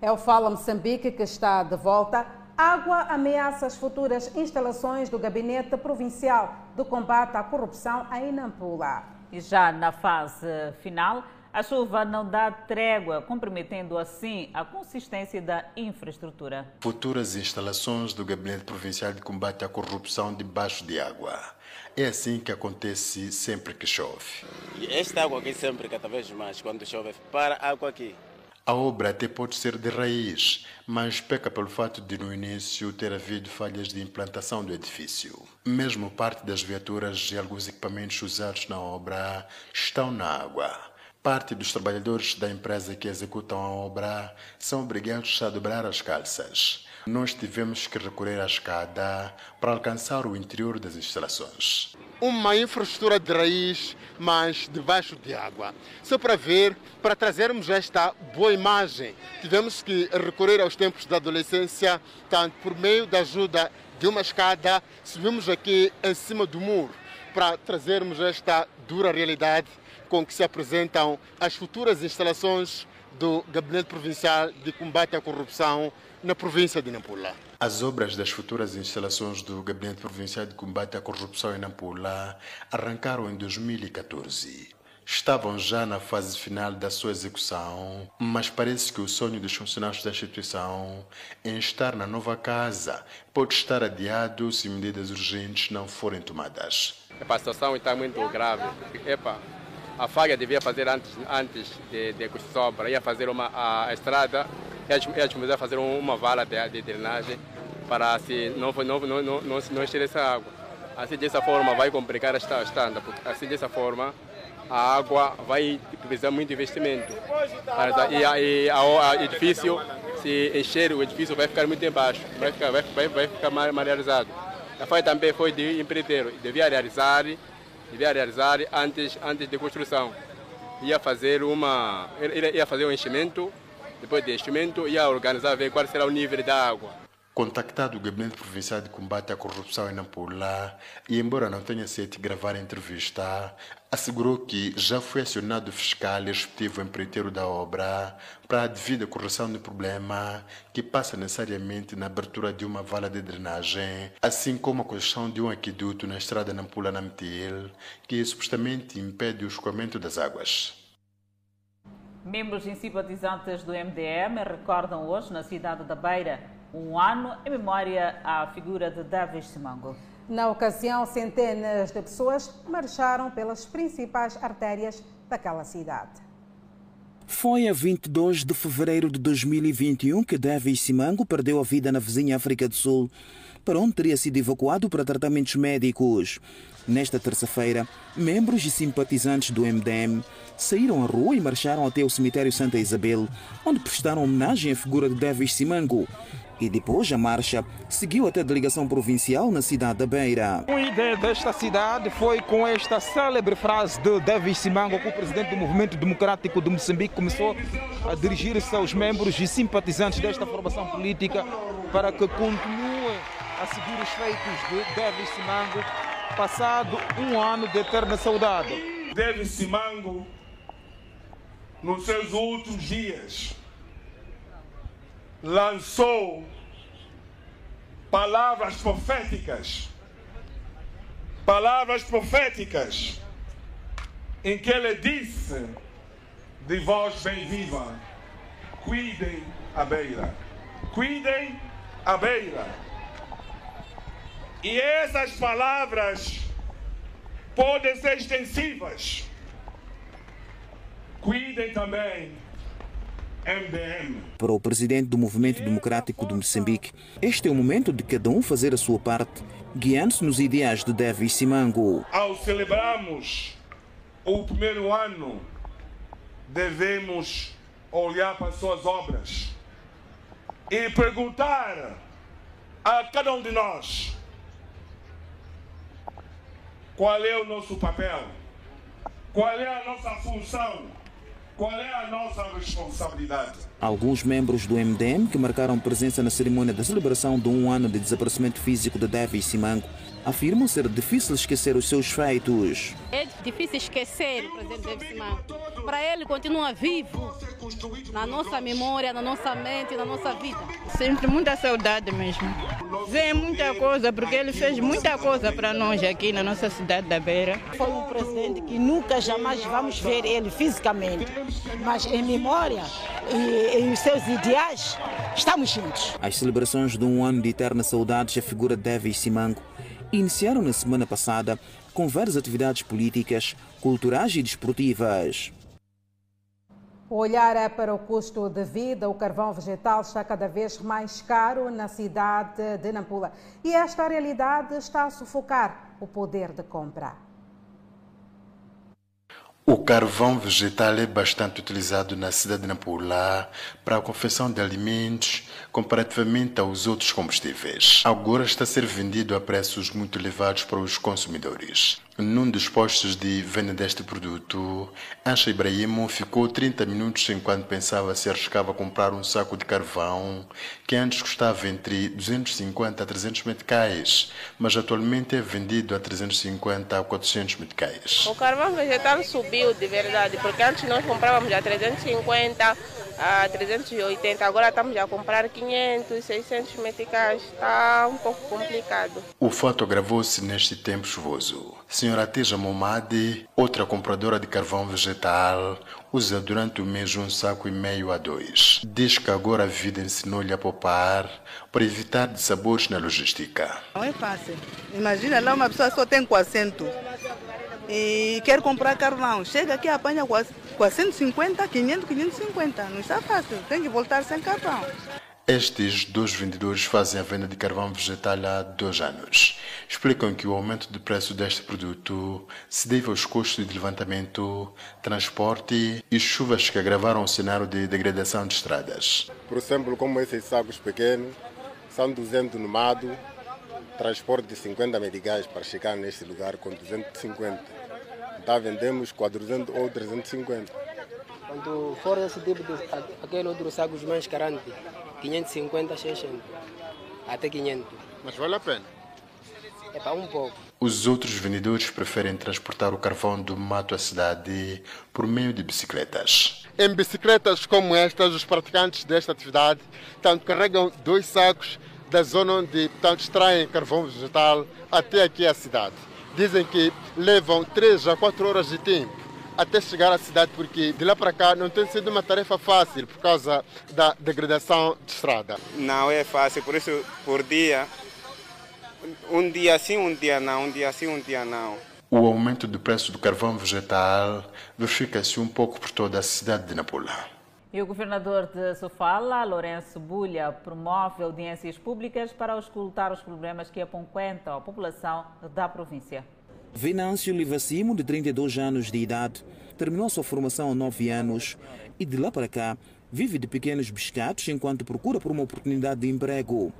É o Fala Moçambique que está de volta. Água ameaça as futuras instalações do Gabinete Provincial do Combate à Corrupção em Nampula. E já na fase final, a chuva não dá trégua, comprometendo assim a consistência da infraestrutura. Futuras instalações do Gabinete Provincial de Combate à Corrupção debaixo de água. É assim que acontece sempre que chove. Esta água aqui sempre, cada vez mais, quando chove, para a água aqui. A obra até pode ser de raiz, mas peca pelo fato de no início ter havido falhas de implantação do edifício. Mesmo parte das viaturas e alguns equipamentos usados na obra estão na água. Parte dos trabalhadores da empresa que executam a obra são obrigados a dobrar as calças. Nós tivemos que recorrer à escada para alcançar o interior das instalações. Uma infraestrutura de raiz, mas debaixo de água. Só para ver, para trazermos esta boa imagem, tivemos que recorrer aos tempos da adolescência, tanto por meio da ajuda de uma escada, subimos aqui em cima do muro para trazermos esta dura realidade com que se apresentam as futuras instalações do Gabinete Provincial de Combate à Corrupção na província de Nampula. As obras das futuras instalações do Gabinete Provincial de Combate à Corrupção em Nampula arrancaram em 2014. Estavam já na fase final da sua execução, mas parece que o sonho dos funcionários da instituição em estar na nova casa pode estar adiado se medidas urgentes não forem tomadas. a situação está muito grave. Epa, a FAG devia fazer antes, antes de, de obra, ia fazer uma a, a estrada, ia, ia fazer uma vala de, de drenagem para assim, não, não, não, não, não, não encher essa água. Assim, dessa forma, vai complicar a estrada, porque assim, dessa forma, a água vai precisar muito investimento. E, e o edifício, se encher, o edifício vai ficar muito embaixo, vai ficar, vai, vai, vai ficar mal, mal realizado. A FAI também foi de empreiteiro, devia realizar devia realizar antes, antes de construção. Ia fazer uma, ia fazer um enchimento, depois de enchimento ia organizar ver qual será o nível da água. Contactado o Gabinete Provincial de Combate à Corrupção em Nampula, e embora não tenha sido gravar a entrevista, assegurou que já foi acionado o fiscal respectivo empreiteiro da obra para a devida correção do problema, que passa necessariamente na abertura de uma vala de drenagem, assim como a construção de um aqueduto na estrada Nampula-Namtil, que supostamente impede o escoamento das águas. Membros e simpatizantes do MDM recordam hoje, na cidade da Beira, um ano em memória à figura de Davis Simango. Na ocasião, centenas de pessoas marcharam pelas principais artérias daquela cidade. Foi a 22 de fevereiro de 2021 que Davis Simango perdeu a vida na vizinha África do Sul, para onde teria sido evacuado para tratamentos médicos. Nesta terça-feira, membros e simpatizantes do MDM saíram à rua e marcharam até o cemitério Santa Isabel, onde prestaram homenagem à figura de Davis Simango. E depois a marcha seguiu até a delegação provincial na cidade da Beira. A ideia desta cidade foi com esta célebre frase de Davis Simango, que o presidente do Movimento Democrático de Moçambique começou a dirigir-se aos membros e simpatizantes desta formação política para que continuem a seguir os feitos de Davis Simango, passado um ano de eterna saudade. Davis Simango, nos seus últimos dias, lançou palavras proféticas, palavras proféticas, em que ele disse de voz bem viva: cuidem a beira, cuidem a beira. E essas palavras podem ser extensivas. Cuidem também. Para o presidente do Movimento Democrático de Moçambique, este é o momento de cada um fazer a sua parte, guiando-se nos ideais de Davis Simango. Ao celebrarmos o primeiro ano, devemos olhar para as suas obras e perguntar a cada um de nós qual é o nosso papel, qual é a nossa função qual é a nossa responsabilidade? Alguns membros do MDM que marcaram presença na cerimônia da celebração de um ano de desaparecimento físico de Davis Simango afirmam ser difícil esquecer os seus feitos. É difícil esquecer o presidente Davis Simango. Para ele continua vivo na nossa memória, na nossa mente, na nossa vida. Sempre muita saudade mesmo. Vê muita coisa, porque ele fez muita coisa para nós aqui na nossa cidade da Beira. Foi um presidente que nunca jamais vamos ver ele fisicamente, mas em memória e em seus ideais, estamos juntos. As celebrações de um ano de eterna saudade à figura de Davis Simango iniciaram na semana passada com várias atividades políticas, culturais e desportivas. O olhar é para o custo de vida. O carvão vegetal está cada vez mais caro na cidade de Nampula. E esta realidade está a sufocar o poder de compra. O carvão vegetal é bastante utilizado na cidade de Nampula para a confecção de alimentos comparativamente aos outros combustíveis. Agora está a ser vendido a preços muito elevados para os consumidores. Num dos postos de venda deste produto, Ancha Ibrahimo ficou 30 minutos enquanto pensava se arriscava comprar um saco de carvão que antes custava entre 250 a 300 meticais, mas atualmente é vendido a 350 a 400 meticais. O carvão vegetal subiu de verdade, porque antes nós comprávamos a 350 a 380, agora estamos a comprar 500, 600 meticais, está um pouco complicado. O fato agravou-se neste tempo chuvoso. Senhora Teja Momadi, outra compradora de carvão vegetal, usa durante o mês um saco e meio a dois. Diz que agora a vida ensinou-lhe a poupar para evitar dissabores na logística. Não é fácil. Imagina lá uma pessoa só tem 400 e quer comprar carvão. Chega aqui apanha 450, 500, 550. Não está fácil, tem que voltar sem carvão. Estes dois vendedores fazem a venda de carvão vegetal há dois anos. Explicam que o aumento de preço deste produto se deve aos custos de levantamento, transporte e chuvas que agravaram o cenário de degradação de estradas. Por exemplo, como esses sacos pequenos, são 200 no mado, transporte de 50 meticais para chegar neste lugar com 250. Então vendemos 400 ou 350. Quando for esse tipo de aquele outro sacos mais grande, 550, 600, até 500. Mas vale a pena? É para um pouco. Os outros vendedores preferem transportar o carvão do mato à cidade por meio de bicicletas. Em bicicletas como estas, os praticantes desta atividade tanto carregam dois sacos da zona onde tanto extraem carvão vegetal até aqui à cidade. Dizem que levam 3 a 4 horas de tempo até chegar à cidade, porque de lá para cá não tem sido uma tarefa fácil por causa da degradação de estrada. Não é fácil, por isso por dia, um dia sim, um dia não, um dia sim, um dia não. O aumento do preço do carvão vegetal verifica-se um pouco por toda a cidade de Nampula. E o governador de Sofala, Lourenço Bulha, promove audiências públicas para escutar os problemas que aponquentam a população da província. Venâncio Livacimo, de 32 anos de idade, terminou sua formação há 9 anos e de lá para cá vive de pequenos pescados enquanto procura por uma oportunidade de emprego.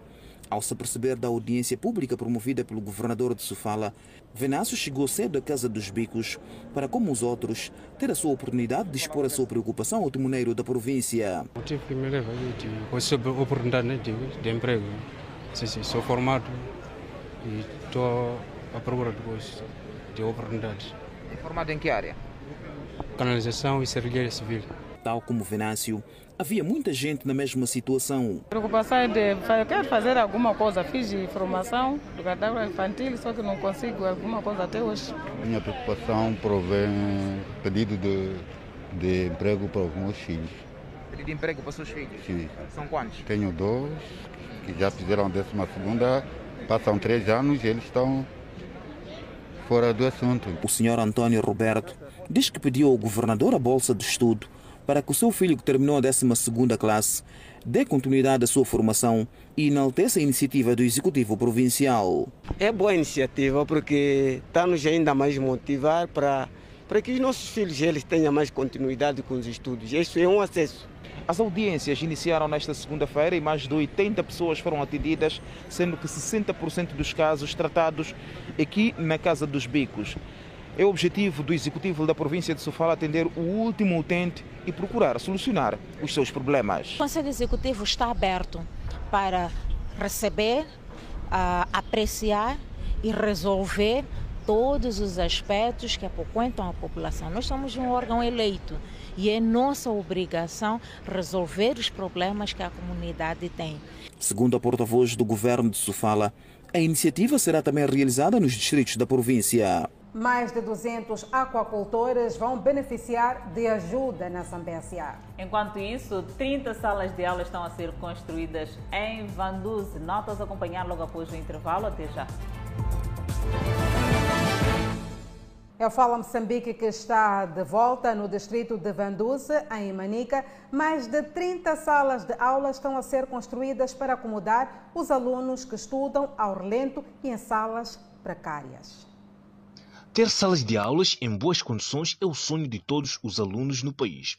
Ao se perceber da audiência pública promovida pelo governador de Sofala, Venâncio chegou cedo à Casa dos Bicos para, como os outros, ter a sua oportunidade de expor a sua preocupação ao timoneiro da província. O motivo que me essa oportunidade né, de, de emprego. Sim, sim, sou formado e estou à procura depois de oportunidades. É formado em que área? Canalização e serrilheira civil. Tal como Venâncio, havia muita gente na mesma situação. A preocupação é de eu quero fazer alguma coisa. Fiz formação do catálogo infantil, só que não consigo alguma coisa até hoje. Minha preocupação provém pedido de, de emprego para os meus filhos. Pedido de emprego para os seus filhos? Sim. São quantos? Tenho dois que já fizeram a décima segunda, passam três anos e eles estão fora do assunto. O senhor Antônio Roberto diz que pediu ao governador a bolsa de estudo para que o seu filho, que terminou a 12 classe, dê continuidade à sua formação e enalteça a iniciativa do Executivo Provincial. É boa iniciativa porque está-nos ainda mais motivar para, para que os nossos filhos eles tenham mais continuidade com os estudos. Isso é um acesso. As audiências iniciaram nesta segunda-feira e mais de 80 pessoas foram atendidas, sendo que 60% dos casos tratados aqui na Casa dos Bicos. É o objetivo do Executivo da província de Sofala atender o último utente e procurar solucionar os seus problemas. O Conselho Executivo está aberto para receber, uh, apreciar e resolver todos os aspectos que apoquentam a população. Nós somos um órgão eleito e é nossa obrigação resolver os problemas que a comunidade tem. Segundo a porta-voz do governo de Sofala, a iniciativa será também realizada nos distritos da província. Mais de 200 aquacultores vão beneficiar de ajuda na Zambésia. Enquanto isso, 30 salas de aula estão a ser construídas em Vanduze. Notas a acompanhar logo após o intervalo. Até já. É o Fala Moçambique que está de volta no distrito de Vanduze, em Manica. Mais de 30 salas de aula estão a ser construídas para acomodar os alunos que estudam ao relento e em salas precárias. Ter salas de aulas em boas condições é o sonho de todos os alunos no país.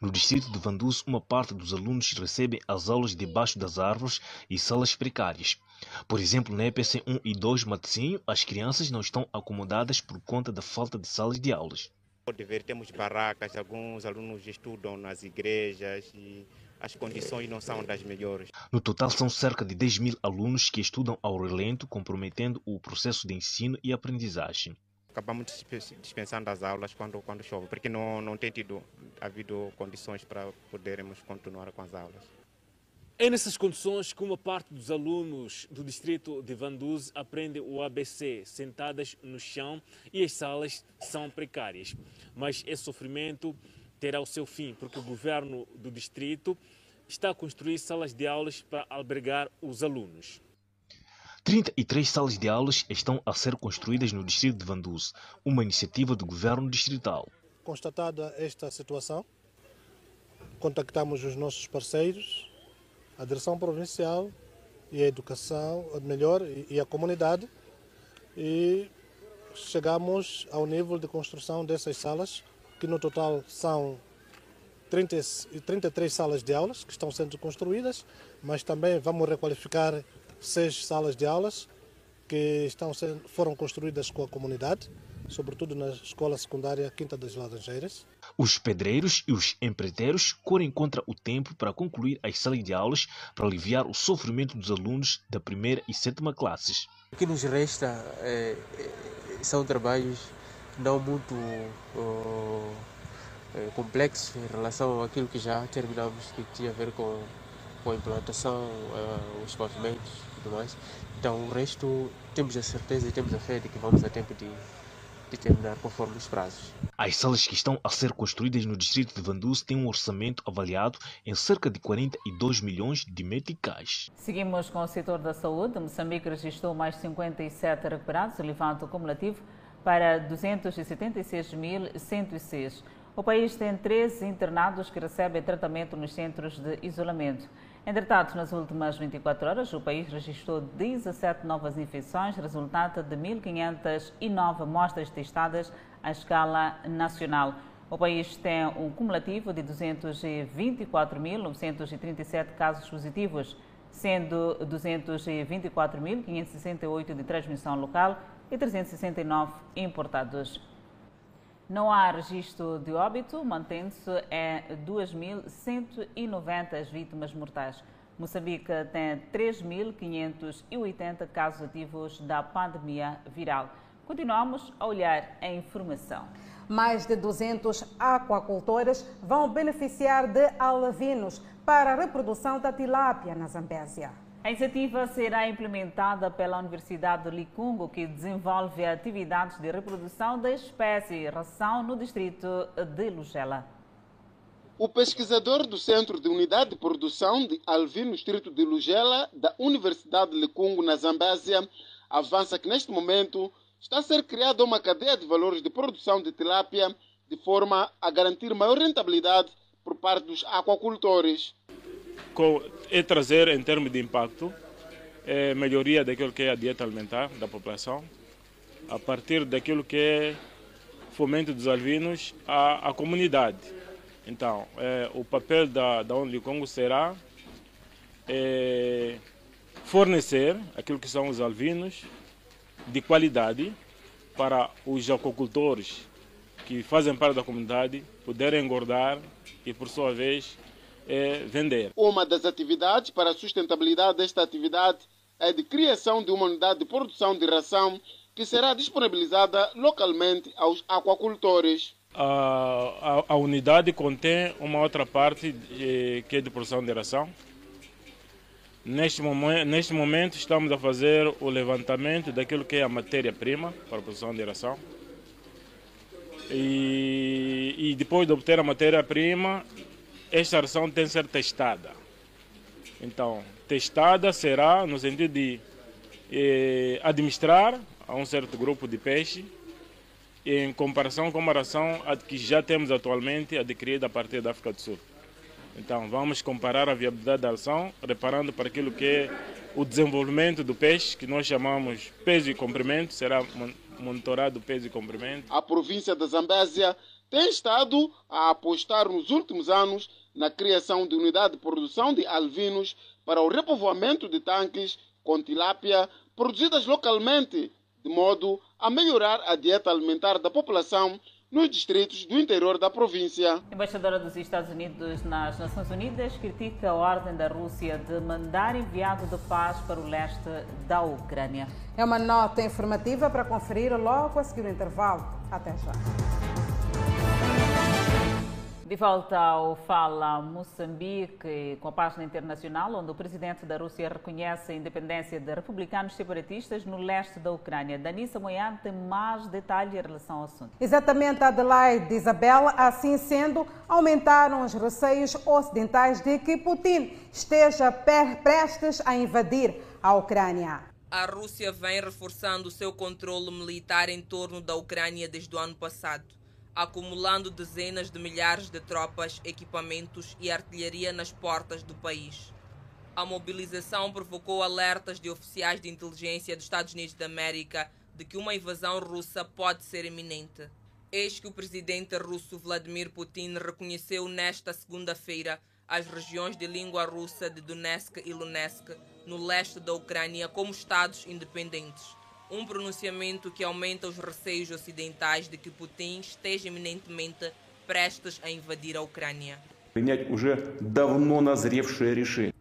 No distrito de Vanduze, uma parte dos alunos recebem as aulas debaixo das árvores e salas precárias. Por exemplo, na EPC 1 e 2 Matosinho, as crianças não estão acomodadas por conta da falta de salas de aulas. Pode ver, temos barracas, alguns alunos estudam nas igrejas e as condições não são das melhores. No total, são cerca de 10 mil alunos que estudam ao relento, comprometendo o processo de ensino e aprendizagem acabamos dispensando as aulas quando, quando chove, porque não, não tem tido havido condições para podermos continuar com as aulas. É nessas condições que uma parte dos alunos do distrito de Vanduze aprende o ABC, sentadas no chão, e as salas são precárias. Mas esse sofrimento terá o seu fim, porque o governo do distrito está a construir salas de aulas para albergar os alunos. 33 salas de aulas estão a ser construídas no distrito de Vanduze, uma iniciativa do governo distrital. Constatada esta situação, contactamos os nossos parceiros, a direção provincial e a educação, melhor, e a comunidade, e chegamos ao nível de construção dessas salas, que no total são 30, 33 salas de aulas que estão sendo construídas, mas também vamos requalificar seis salas de aulas que estão sendo, foram construídas com a comunidade, sobretudo na escola secundária Quinta das Laranjeiras. Os pedreiros e os empreiteiros correm contra o tempo para concluir as salas de aulas para aliviar o sofrimento dos alunos da primeira e sétima classes. O que nos resta é, são trabalhos não muito oh, complexos em relação àquilo que já terminamos, que tinha a ver com, com a implantação, os pavimentos tudo mais. Então o resto temos a certeza e temos a fé de que vamos a tempo de, de terminar conforme os prazos. As salas que estão a ser construídas no distrito de Vanduz têm um orçamento avaliado em cerca de 42 milhões de meticais. Seguimos com o setor da saúde. Moçambique registrou mais 57 recuperados, elevando o cumulativo para 276.106. O país tem 13 internados que recebem tratamento nos centros de isolamento. Entretanto, nas últimas 24 horas, o país registrou 17 novas infecções, resultado de 1.509 amostras testadas à escala nacional. O país tem um cumulativo de 224.937 casos positivos, sendo 224.568 de transmissão local e 369 importados. Não há registro de óbito, mantendo-se em 2.190 vítimas mortais. Moçambique tem 3.580 casos ativos da pandemia viral. Continuamos a olhar a informação. Mais de 200 aquacultores vão beneficiar de alvinos para a reprodução da tilápia na Zambésia. A iniciativa será implementada pela Universidade de Licungo, que desenvolve atividades de reprodução da espécie ração no distrito de Lugela. O pesquisador do Centro de Unidade de Produção de Alvin, no distrito de Lugela, da Universidade de Licungo, na Zambésia, avança que neste momento está a ser criada uma cadeia de valores de produção de tilápia de forma a garantir maior rentabilidade por parte dos aquacultores é trazer em termos de impacto é melhoria daquilo que é a dieta alimentar da população, a partir daquilo que é fomento dos alvinos à, à comunidade. Então, é, o papel da, da ONU Congo será é, fornecer aquilo que são os alvinos de qualidade para os aquacultores que fazem parte da comunidade poderem engordar e, por sua vez, é vender. Uma das atividades para a sustentabilidade desta atividade é de criação de uma unidade de produção de ração que será disponibilizada localmente aos aquacultores. A, a, a unidade contém uma outra parte de, que é de produção de ração. Neste momento, neste momento estamos a fazer o levantamento daquilo que é a matéria-prima para a produção de ração. E, e depois de obter a matéria-prima, esta ração tem que ser testada. Então, testada será no sentido de eh, administrar a um certo grupo de peixe em comparação com uma ração que já temos atualmente adquirida a partir da África do Sul. Então, vamos comparar a viabilidade da ração, reparando para aquilo que é o desenvolvimento do peixe, que nós chamamos peso e comprimento, será monitorado peso e comprimento. A província da Zambésia tem estado a apostar nos últimos anos na criação de unidade de produção de alvinos para o repovoamento de tanques com tilápia produzidas localmente, de modo a melhorar a dieta alimentar da população nos distritos do interior da província. A embaixadora dos Estados Unidos nas Nações Unidas critica a ordem da Rússia de mandar enviado de paz para o leste da Ucrânia. É uma nota informativa para conferir logo a seguir o intervalo. Até já. De volta ao Fala Moçambique, com a página internacional, onde o presidente da Rússia reconhece a independência de republicanos separatistas no leste da Ucrânia. Danissa Moian tem mais detalhes em relação ao assunto. Exatamente, Adelaide Isabela. Assim sendo, aumentaram os receios ocidentais de que Putin esteja prestes a invadir a Ucrânia. A Rússia vem reforçando seu controle militar em torno da Ucrânia desde o ano passado acumulando dezenas de milhares de tropas, equipamentos e artilharia nas portas do país. A mobilização provocou alertas de oficiais de inteligência dos Estados Unidos da América de que uma invasão russa pode ser iminente. Eis que o presidente russo Vladimir Putin reconheceu nesta segunda-feira as regiões de língua russa de Donetsk e Luhansk, no leste da Ucrânia, como estados independentes um pronunciamento que aumenta os receios ocidentais de que Putin esteja iminentemente prestes a invadir a Ucrânia.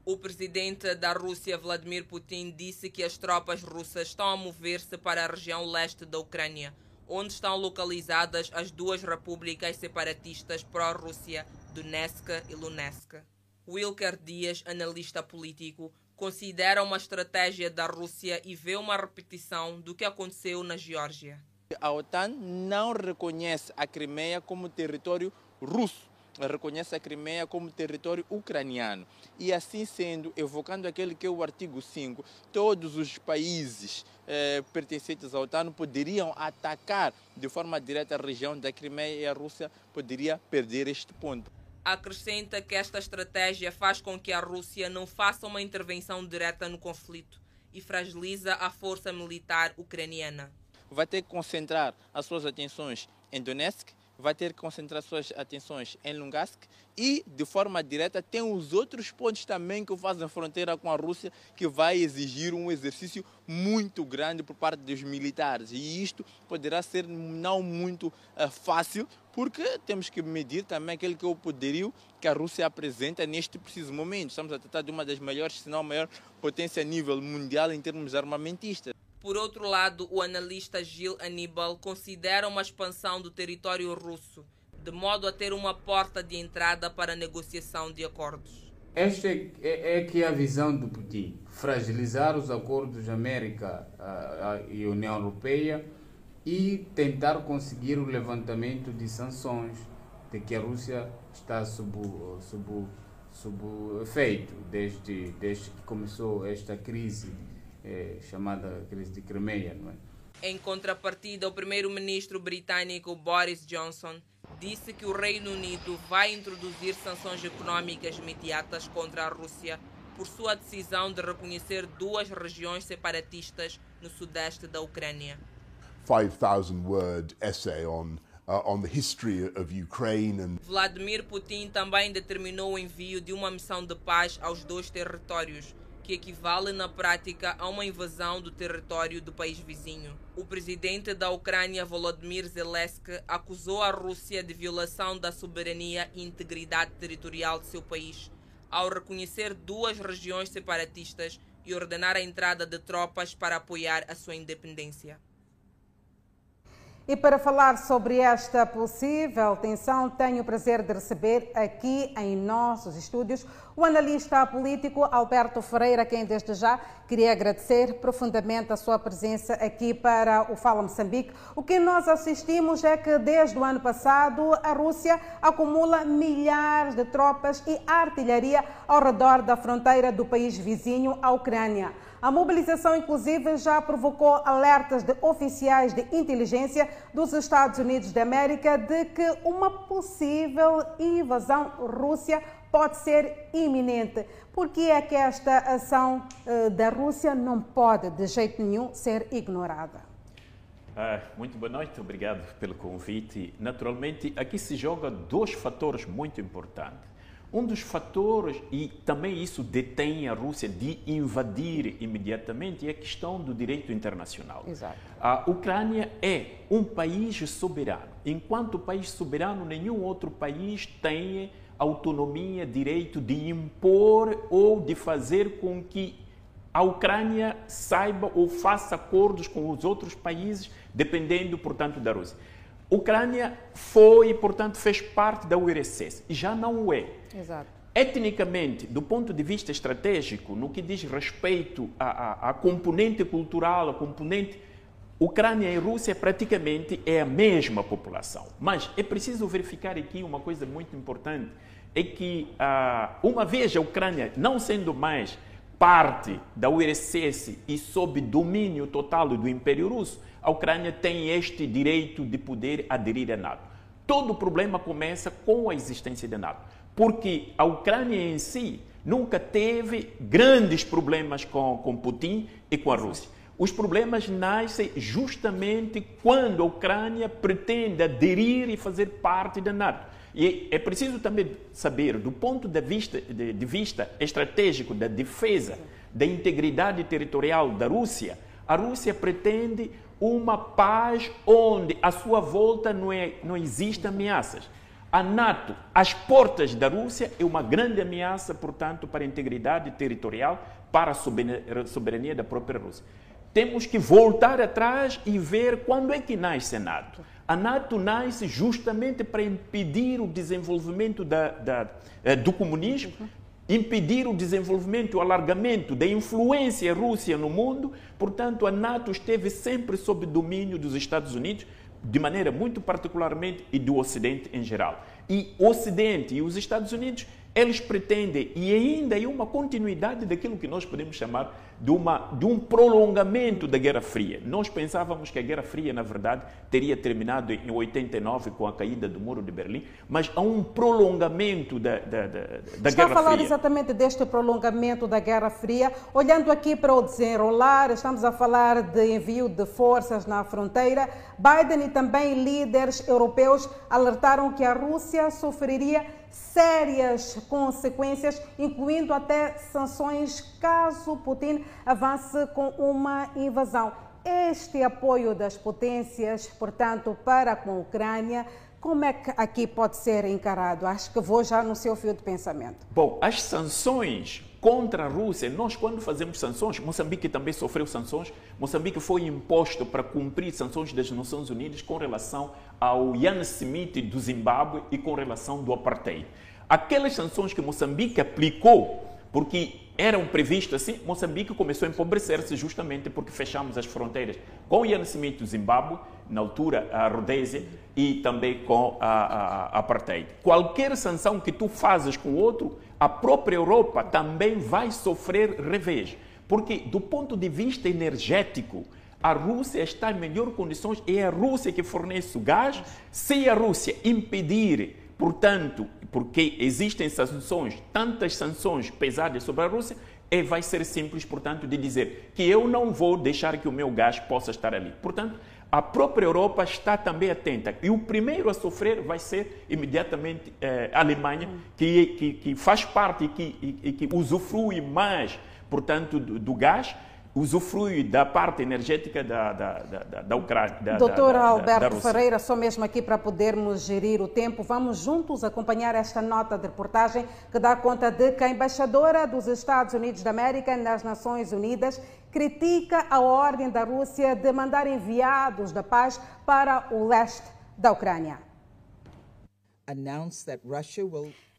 O presidente da Rússia, Vladimir Putin, disse que as tropas russas estão a mover-se para a região leste da Ucrânia, onde estão localizadas as duas repúblicas separatistas pró-Rússia, Donetsk e Luhansk. Wilker Dias, analista político, considera uma estratégia da Rússia e vê uma repetição do que aconteceu na Geórgia. a OTAN não reconhece a Crimeia como território russo reconhece a Crimeia como território ucraniano. E assim sendo, evocando aquele que é o artigo 5, todos os países eh, pertencentes à OTAN poderiam atacar de forma direta a região da Crimeia e a Rússia poderia perder este ponto. Acrescenta que esta estratégia faz com que a Rússia não faça uma intervenção direta no conflito e fragiliza a força militar ucraniana. Vai ter que concentrar as suas atenções em Donetsk vai ter que concentrar suas atenções em Lungask e, de forma direta, tem os outros pontos também que fazem fronteira com a Rússia, que vai exigir um exercício muito grande por parte dos militares. E isto poderá ser não muito uh, fácil, porque temos que medir também aquele que é o poderio que a Rússia apresenta neste preciso momento. Estamos a tratar de uma das maiores, se não a maior potência a nível mundial em termos armamentistas. Por outro lado, o analista Gil Aníbal considera uma expansão do território russo, de modo a ter uma porta de entrada para a negociação de acordos. Esta é, é, é que é a visão do Putin: fragilizar os acordos América a, a, e União Europeia e tentar conseguir o levantamento de sanções de que a Rússia está sob, sob, sob efeito desde, desde que começou esta crise é, chamada crise de Crimeia. Não é? Em contrapartida, o primeiro-ministro britânico Boris Johnson disse que o Reino Unido vai introduzir sanções econômicas imediatas contra a Rússia por sua decisão de reconhecer duas regiões separatistas no sudeste da Ucrânia. 5,000 word essay on Uh, on the history of Ukraine and Vladimir Putin também determinou o envio de uma missão de paz aos dois territórios, que equivale na prática a uma invasão do território do país vizinho. O presidente da Ucrânia, Volodymyr Zelensky, acusou a Rússia de violação da soberania e integridade territorial de seu país, ao reconhecer duas regiões separatistas e ordenar a entrada de tropas para apoiar a sua independência. E para falar sobre esta possível tensão, tenho o prazer de receber aqui em nossos estúdios o analista político Alberto Ferreira, quem desde já queria agradecer profundamente a sua presença aqui para o Fala Moçambique. O que nós assistimos é que desde o ano passado a Rússia acumula milhares de tropas e artilharia ao redor da fronteira do país vizinho, a Ucrânia. A mobilização, inclusive, já provocou alertas de oficiais de inteligência dos Estados Unidos da América de que uma possível invasão Rússia pode ser iminente. Por que é que esta ação uh, da Rússia não pode, de jeito nenhum, ser ignorada? Ah, muito boa noite, obrigado pelo convite. Naturalmente, aqui se joga dois fatores muito importantes. Um dos fatores, e também isso detém a Rússia de invadir imediatamente, é a questão do direito internacional. Exato. A Ucrânia é um país soberano. Enquanto país soberano, nenhum outro país tem autonomia, direito de impor ou de fazer com que a Ucrânia saiba ou faça acordos com os outros países, dependendo, portanto, da Rússia. Ucrânia foi, portanto, fez parte da URSS e já não o é. Exato. Etnicamente, do ponto de vista estratégico, no que diz respeito à, à, à componente cultural, a componente Ucrânia e Rússia praticamente é a mesma população. Mas é preciso verificar aqui uma coisa muito importante, é que ah, uma vez a Ucrânia não sendo mais parte da URSS e sob domínio total do Império Russo, a Ucrânia tem este direito de poder aderir à NATO. Todo o problema começa com a existência da NATO, porque a Ucrânia em si nunca teve grandes problemas com, com Putin e com a Rússia. Os problemas nascem justamente quando a Ucrânia pretende aderir e fazer parte da NATO. E é preciso também saber, do ponto de vista, de, de vista estratégico da defesa da integridade territorial da Rússia, a Rússia pretende uma paz onde à sua volta não, é, não existem ameaças. A NATO, às portas da Rússia, é uma grande ameaça, portanto, para a integridade territorial, para a soberania da própria Rússia. Temos que voltar atrás e ver quando é que nasce a NATO. A NATO nasce justamente para impedir o desenvolvimento da, da, eh, do comunismo, impedir o desenvolvimento, o alargamento da influência Rússia no mundo. Portanto, a NATO esteve sempre sob domínio dos Estados Unidos, de maneira muito particularmente e do Ocidente em geral. E o Ocidente e os Estados Unidos eles pretendem, e ainda é uma continuidade daquilo que nós podemos chamar de, uma, de um prolongamento da Guerra Fria. Nós pensávamos que a Guerra Fria, na verdade, teria terminado em 89 com a caída do Muro de Berlim, mas há um prolongamento da, da, da, da Guerra Fria. Está a falar exatamente deste prolongamento da Guerra Fria. Olhando aqui para o desenrolar, estamos a falar de envio de forças na fronteira. Biden e também líderes europeus alertaram que a Rússia sofreria sérias consequências, incluindo até sanções caso Putin avance com uma invasão. Este apoio das potências, portanto, para com a Ucrânia, como é que aqui pode ser encarado? Acho que vou já no seu fio de pensamento. Bom, as sanções contra a Rússia, nós quando fazemos sanções, Moçambique também sofreu sanções, Moçambique foi imposto para cumprir sanções das Nações Unidas com relação ao Ian Smith do Zimbábue e com relação do apartheid. Aquelas sanções que Moçambique aplicou, porque eram previstas assim, Moçambique começou a empobrecer-se justamente porque fechamos as fronteiras com o Smith do Zimbábue, na altura a Rodésia, e também com a, a, a apartheid. Qualquer sanção que tu fazes com outro, a própria Europa também vai sofrer revés. Porque, do ponto de vista energético, a Rússia está em melhor condições, é a Rússia que fornece o gás. Se a Rússia impedir, portanto, porque existem sanções, tantas sanções pesadas sobre a Rússia, é, vai ser simples, portanto, de dizer que eu não vou deixar que o meu gás possa estar ali. Portanto, a própria Europa está também atenta. E o primeiro a sofrer vai ser imediatamente eh, a Alemanha, que, que, que, faz parte e que, e, que usufrui mais, portanto, do, do gás usufrui da parte energética da, da, da, da Ucrânia. Da, Doutor da, Alberto Ferreira, só mesmo aqui para podermos gerir o tempo, vamos juntos acompanhar esta nota de reportagem que dá conta de que a embaixadora dos Estados Unidos da América nas Nações Unidas critica a ordem da Rússia de mandar enviados da paz para o leste da Ucrânia.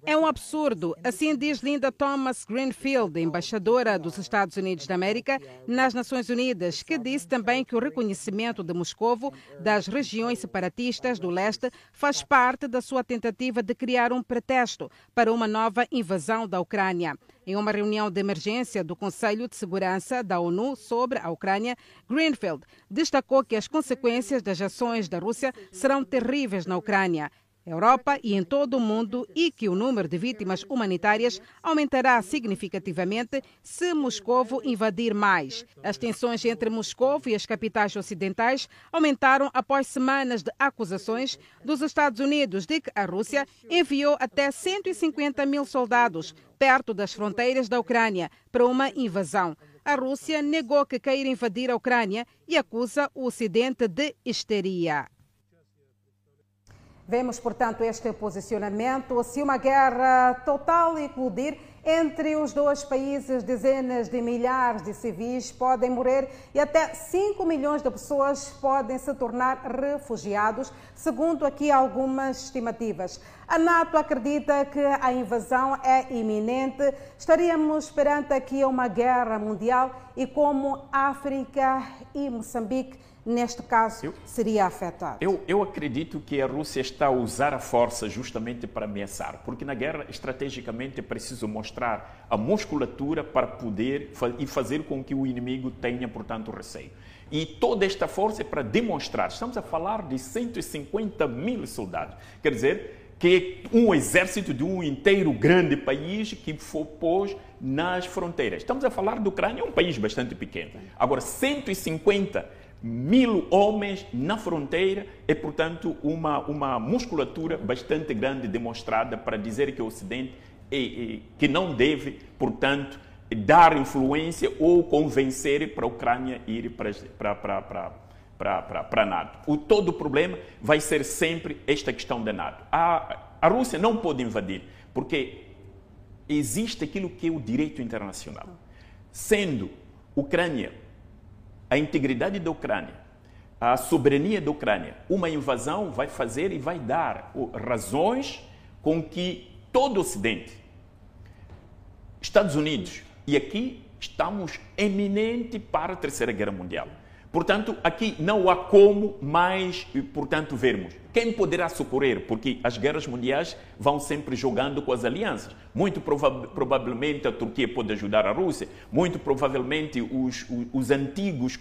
É um absurdo, assim diz Linda Thomas Greenfield, embaixadora dos Estados Unidos da América nas Nações Unidas, que disse também que o reconhecimento de Moscovo das regiões separatistas do leste faz parte da sua tentativa de criar um pretexto para uma nova invasão da Ucrânia. Em uma reunião de emergência do Conselho de Segurança da ONU sobre a Ucrânia, Greenfield destacou que as consequências das ações da Rússia serão terríveis na Ucrânia. Europa e em todo o mundo e que o número de vítimas humanitárias aumentará significativamente se Moscovo invadir mais. As tensões entre Moscovo e as capitais ocidentais aumentaram após semanas de acusações dos Estados Unidos de que a Rússia enviou até 150 mil soldados perto das fronteiras da Ucrânia para uma invasão. A Rússia negou que queira invadir a Ucrânia e acusa o Ocidente de histeria. Vemos, portanto, este posicionamento. Se uma guerra total eclodir entre os dois países, dezenas de milhares de civis podem morrer e até 5 milhões de pessoas podem se tornar refugiados, segundo aqui algumas estimativas. A NATO acredita que a invasão é iminente. Estaríamos perante aqui uma guerra mundial e como África e Moçambique neste caso, eu, seria afetado? Eu, eu acredito que a Rússia está a usar a força justamente para ameaçar, porque na guerra, estrategicamente, é preciso mostrar a musculatura para poder e fazer com que o inimigo tenha, portanto, receio. E toda esta força é para demonstrar. Estamos a falar de 150 mil soldados. Quer dizer, que é um exército de um inteiro grande país que pôs nas fronteiras. Estamos a falar da Ucrânia, é um país bastante pequeno. Agora, 150 mil homens na fronteira é, portanto, uma, uma musculatura bastante grande demonstrada para dizer que o Ocidente é, é, que não deve, portanto, dar influência ou convencer para a Ucrânia ir para, para, para, para, para, para a NATO. O todo o problema vai ser sempre esta questão da NATO. A, a Rússia não pode invadir, porque existe aquilo que é o direito internacional. Sendo Ucrânia a integridade da Ucrânia, a soberania da Ucrânia, uma invasão vai fazer e vai dar razões com que todo o Ocidente Estados Unidos. E aqui estamos eminente para a Terceira Guerra Mundial. Portanto, aqui não há como mais, portanto, vermos. Quem poderá socorrer? Porque as guerras mundiais vão sempre jogando com as alianças. Muito prova provavelmente a Turquia pode ajudar a Rússia. Muito provavelmente os, os, os, antigos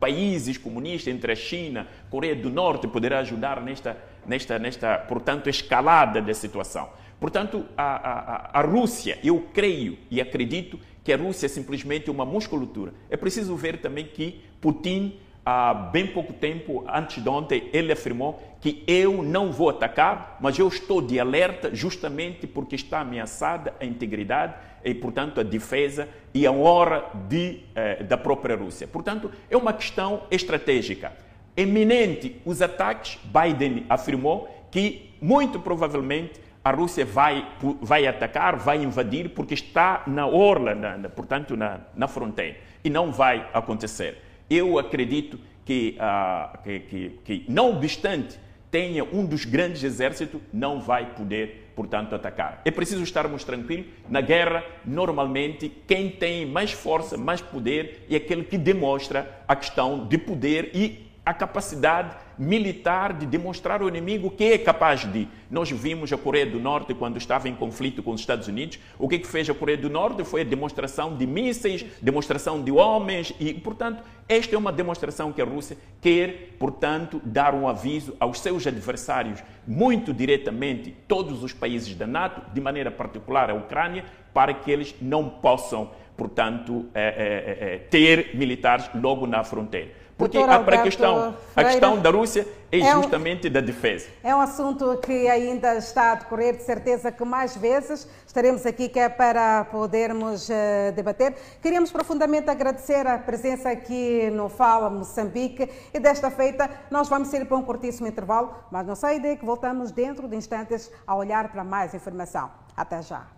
países comunistas, entre a China, Coreia do Norte, poderá ajudar nesta, nesta, nesta portanto, escalada da situação. Portanto, a, a, a Rússia, eu creio e acredito que a Rússia é simplesmente uma musculatura. É preciso ver também que Putin, há bem pouco tempo, antes de ontem, ele afirmou que eu não vou atacar, mas eu estou de alerta justamente porque está ameaçada a integridade e, portanto, a defesa e a honra de, eh, da própria Rússia. Portanto, é uma questão estratégica. Eminente os ataques, Biden afirmou que, muito provavelmente, a Rússia vai, vai atacar, vai invadir, porque está na orla, na, portanto, na, na fronteira. E não vai acontecer. Eu acredito que, uh, que, que, que, não obstante tenha um dos grandes exércitos, não vai poder, portanto, atacar. É preciso estarmos tranquilos. Na guerra, normalmente, quem tem mais força, mais poder, é aquele que demonstra a questão de poder e a capacidade militar de demonstrar ao inimigo que é capaz de. Nós vimos a Coreia do Norte quando estava em conflito com os Estados Unidos. O que, que fez a Coreia do Norte foi a demonstração de mísseis, demonstração de homens e, portanto, esta é uma demonstração que a Rússia quer, portanto, dar um aviso aos seus adversários, muito diretamente, todos os países da NATO, de maneira particular a Ucrânia, para que eles não possam, portanto, é, é, é, ter militares logo na fronteira. Porque a, para a, questão, a questão da Rússia é, é justamente um, da defesa. É um assunto que ainda está a decorrer, de certeza que mais vezes estaremos aqui que é para podermos uh, debater. Queríamos profundamente agradecer a presença aqui no Fala Moçambique e desta feita nós vamos ir para um curtíssimo intervalo, mas não sai ideia que voltamos dentro de instantes a olhar para mais informação. Até já.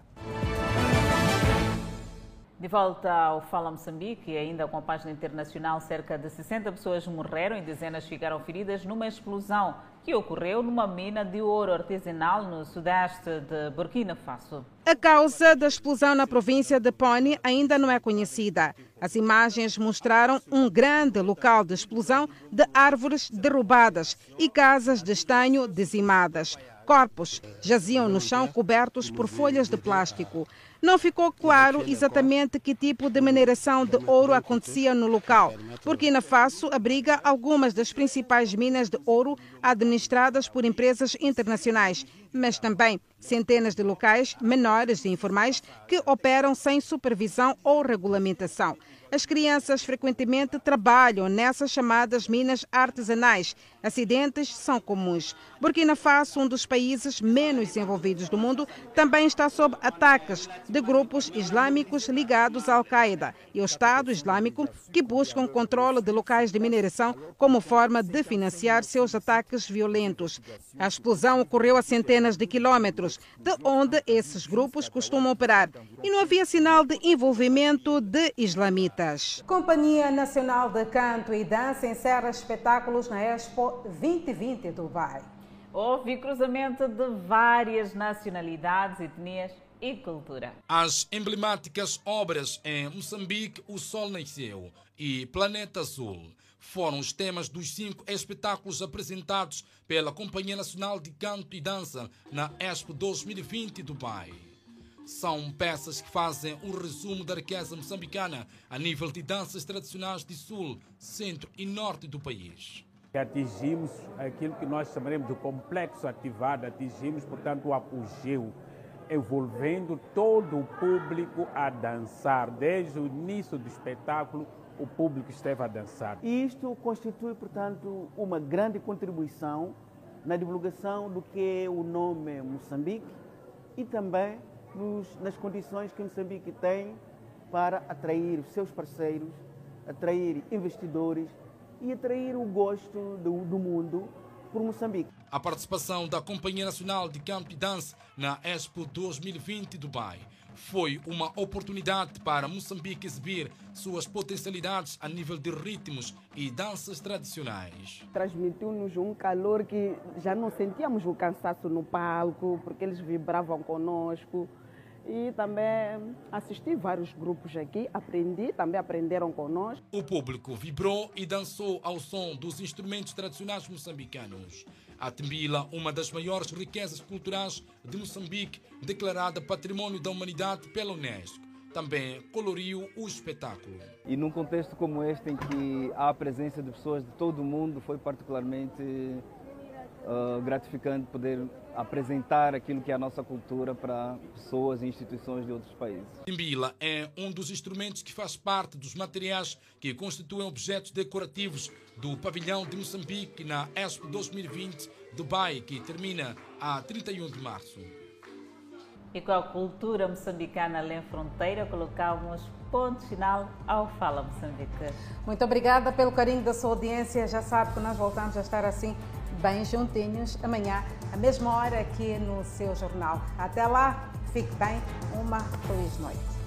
De volta ao Fala Moçambique, ainda com a página internacional, cerca de 60 pessoas morreram e dezenas ficaram feridas numa explosão que ocorreu numa mina de ouro artesanal no sudeste de Burkina Faso. A causa da explosão na província de Pony ainda não é conhecida. As imagens mostraram um grande local de explosão de árvores derrubadas e casas de estanho dizimadas. Corpos jaziam no chão cobertos por folhas de plástico. Não ficou claro exatamente que tipo de mineração de ouro acontecia no local. Burkina Faso abriga algumas das principais minas de ouro administradas por empresas internacionais, mas também centenas de locais menores e informais que operam sem supervisão ou regulamentação. As crianças frequentemente trabalham nessas chamadas minas artesanais. Acidentes são comuns. Burkina Faso, um dos países menos desenvolvidos do mundo, também está sob ataques de grupos islâmicos ligados à Al-Qaeda e ao Estado Islâmico, que buscam controle de locais de mineração como forma de financiar seus ataques violentos. A explosão ocorreu a centenas de quilômetros de onde esses grupos costumam operar e não havia sinal de envolvimento de islamitas. Companhia Nacional de Canto e Dança encerra espetáculos na Expo 2020 Dubai. Houve cruzamento de várias nacionalidades, etnias e cultura. As emblemáticas obras em Moçambique, O Sol Nasceu e Planeta Azul foram os temas dos cinco espetáculos apresentados pela Companhia Nacional de Canto e Dança na Expo 2020 Dubai. São peças que fazem o resumo da riqueza moçambicana a nível de danças tradicionais de sul, centro e norte do país. Atingimos aquilo que nós chamaremos de complexo ativado, atingimos, portanto, o apogeu, envolvendo todo o público a dançar. Desde o início do espetáculo, o público esteve a dançar. Isto constitui, portanto, uma grande contribuição na divulgação do que é o nome Moçambique e também nos, nas condições que Moçambique tem para atrair seus parceiros, atrair investidores e atrair o gosto do, do mundo por Moçambique. A participação da Companhia Nacional de Camp Dance na Expo 2020 Dubai foi uma oportunidade para Moçambique exibir suas potencialidades a nível de ritmos e danças tradicionais. Transmitiu-nos um calor que já não sentíamos o cansaço no palco, porque eles vibravam conosco e também assisti vários grupos aqui, aprendi, também aprenderam conosco. O público vibrou e dançou ao som dos instrumentos tradicionais moçambicanos. A Timbila, uma das maiores riquezas culturais de Moçambique, declarada Patrimônio da Humanidade pela Unesco, também coloriu o espetáculo. E num contexto como este, em que há a presença de pessoas de todo o mundo, foi particularmente uh, gratificante poder apresentar aquilo que é a nossa cultura para pessoas e instituições de outros países. Timbila é um dos instrumentos que faz parte dos materiais que constituem objetos decorativos do pavilhão de Moçambique na Expo 2020 Dubai, que termina a 31 de março. E com a cultura moçambicana além fronteira, colocamos ponto final ao Fala Moçambique. Muito obrigada pelo carinho da sua audiência. Já sabe que nós voltamos a estar assim bem juntinhos amanhã, à mesma hora aqui no seu jornal. Até lá, fique bem, uma feliz noite.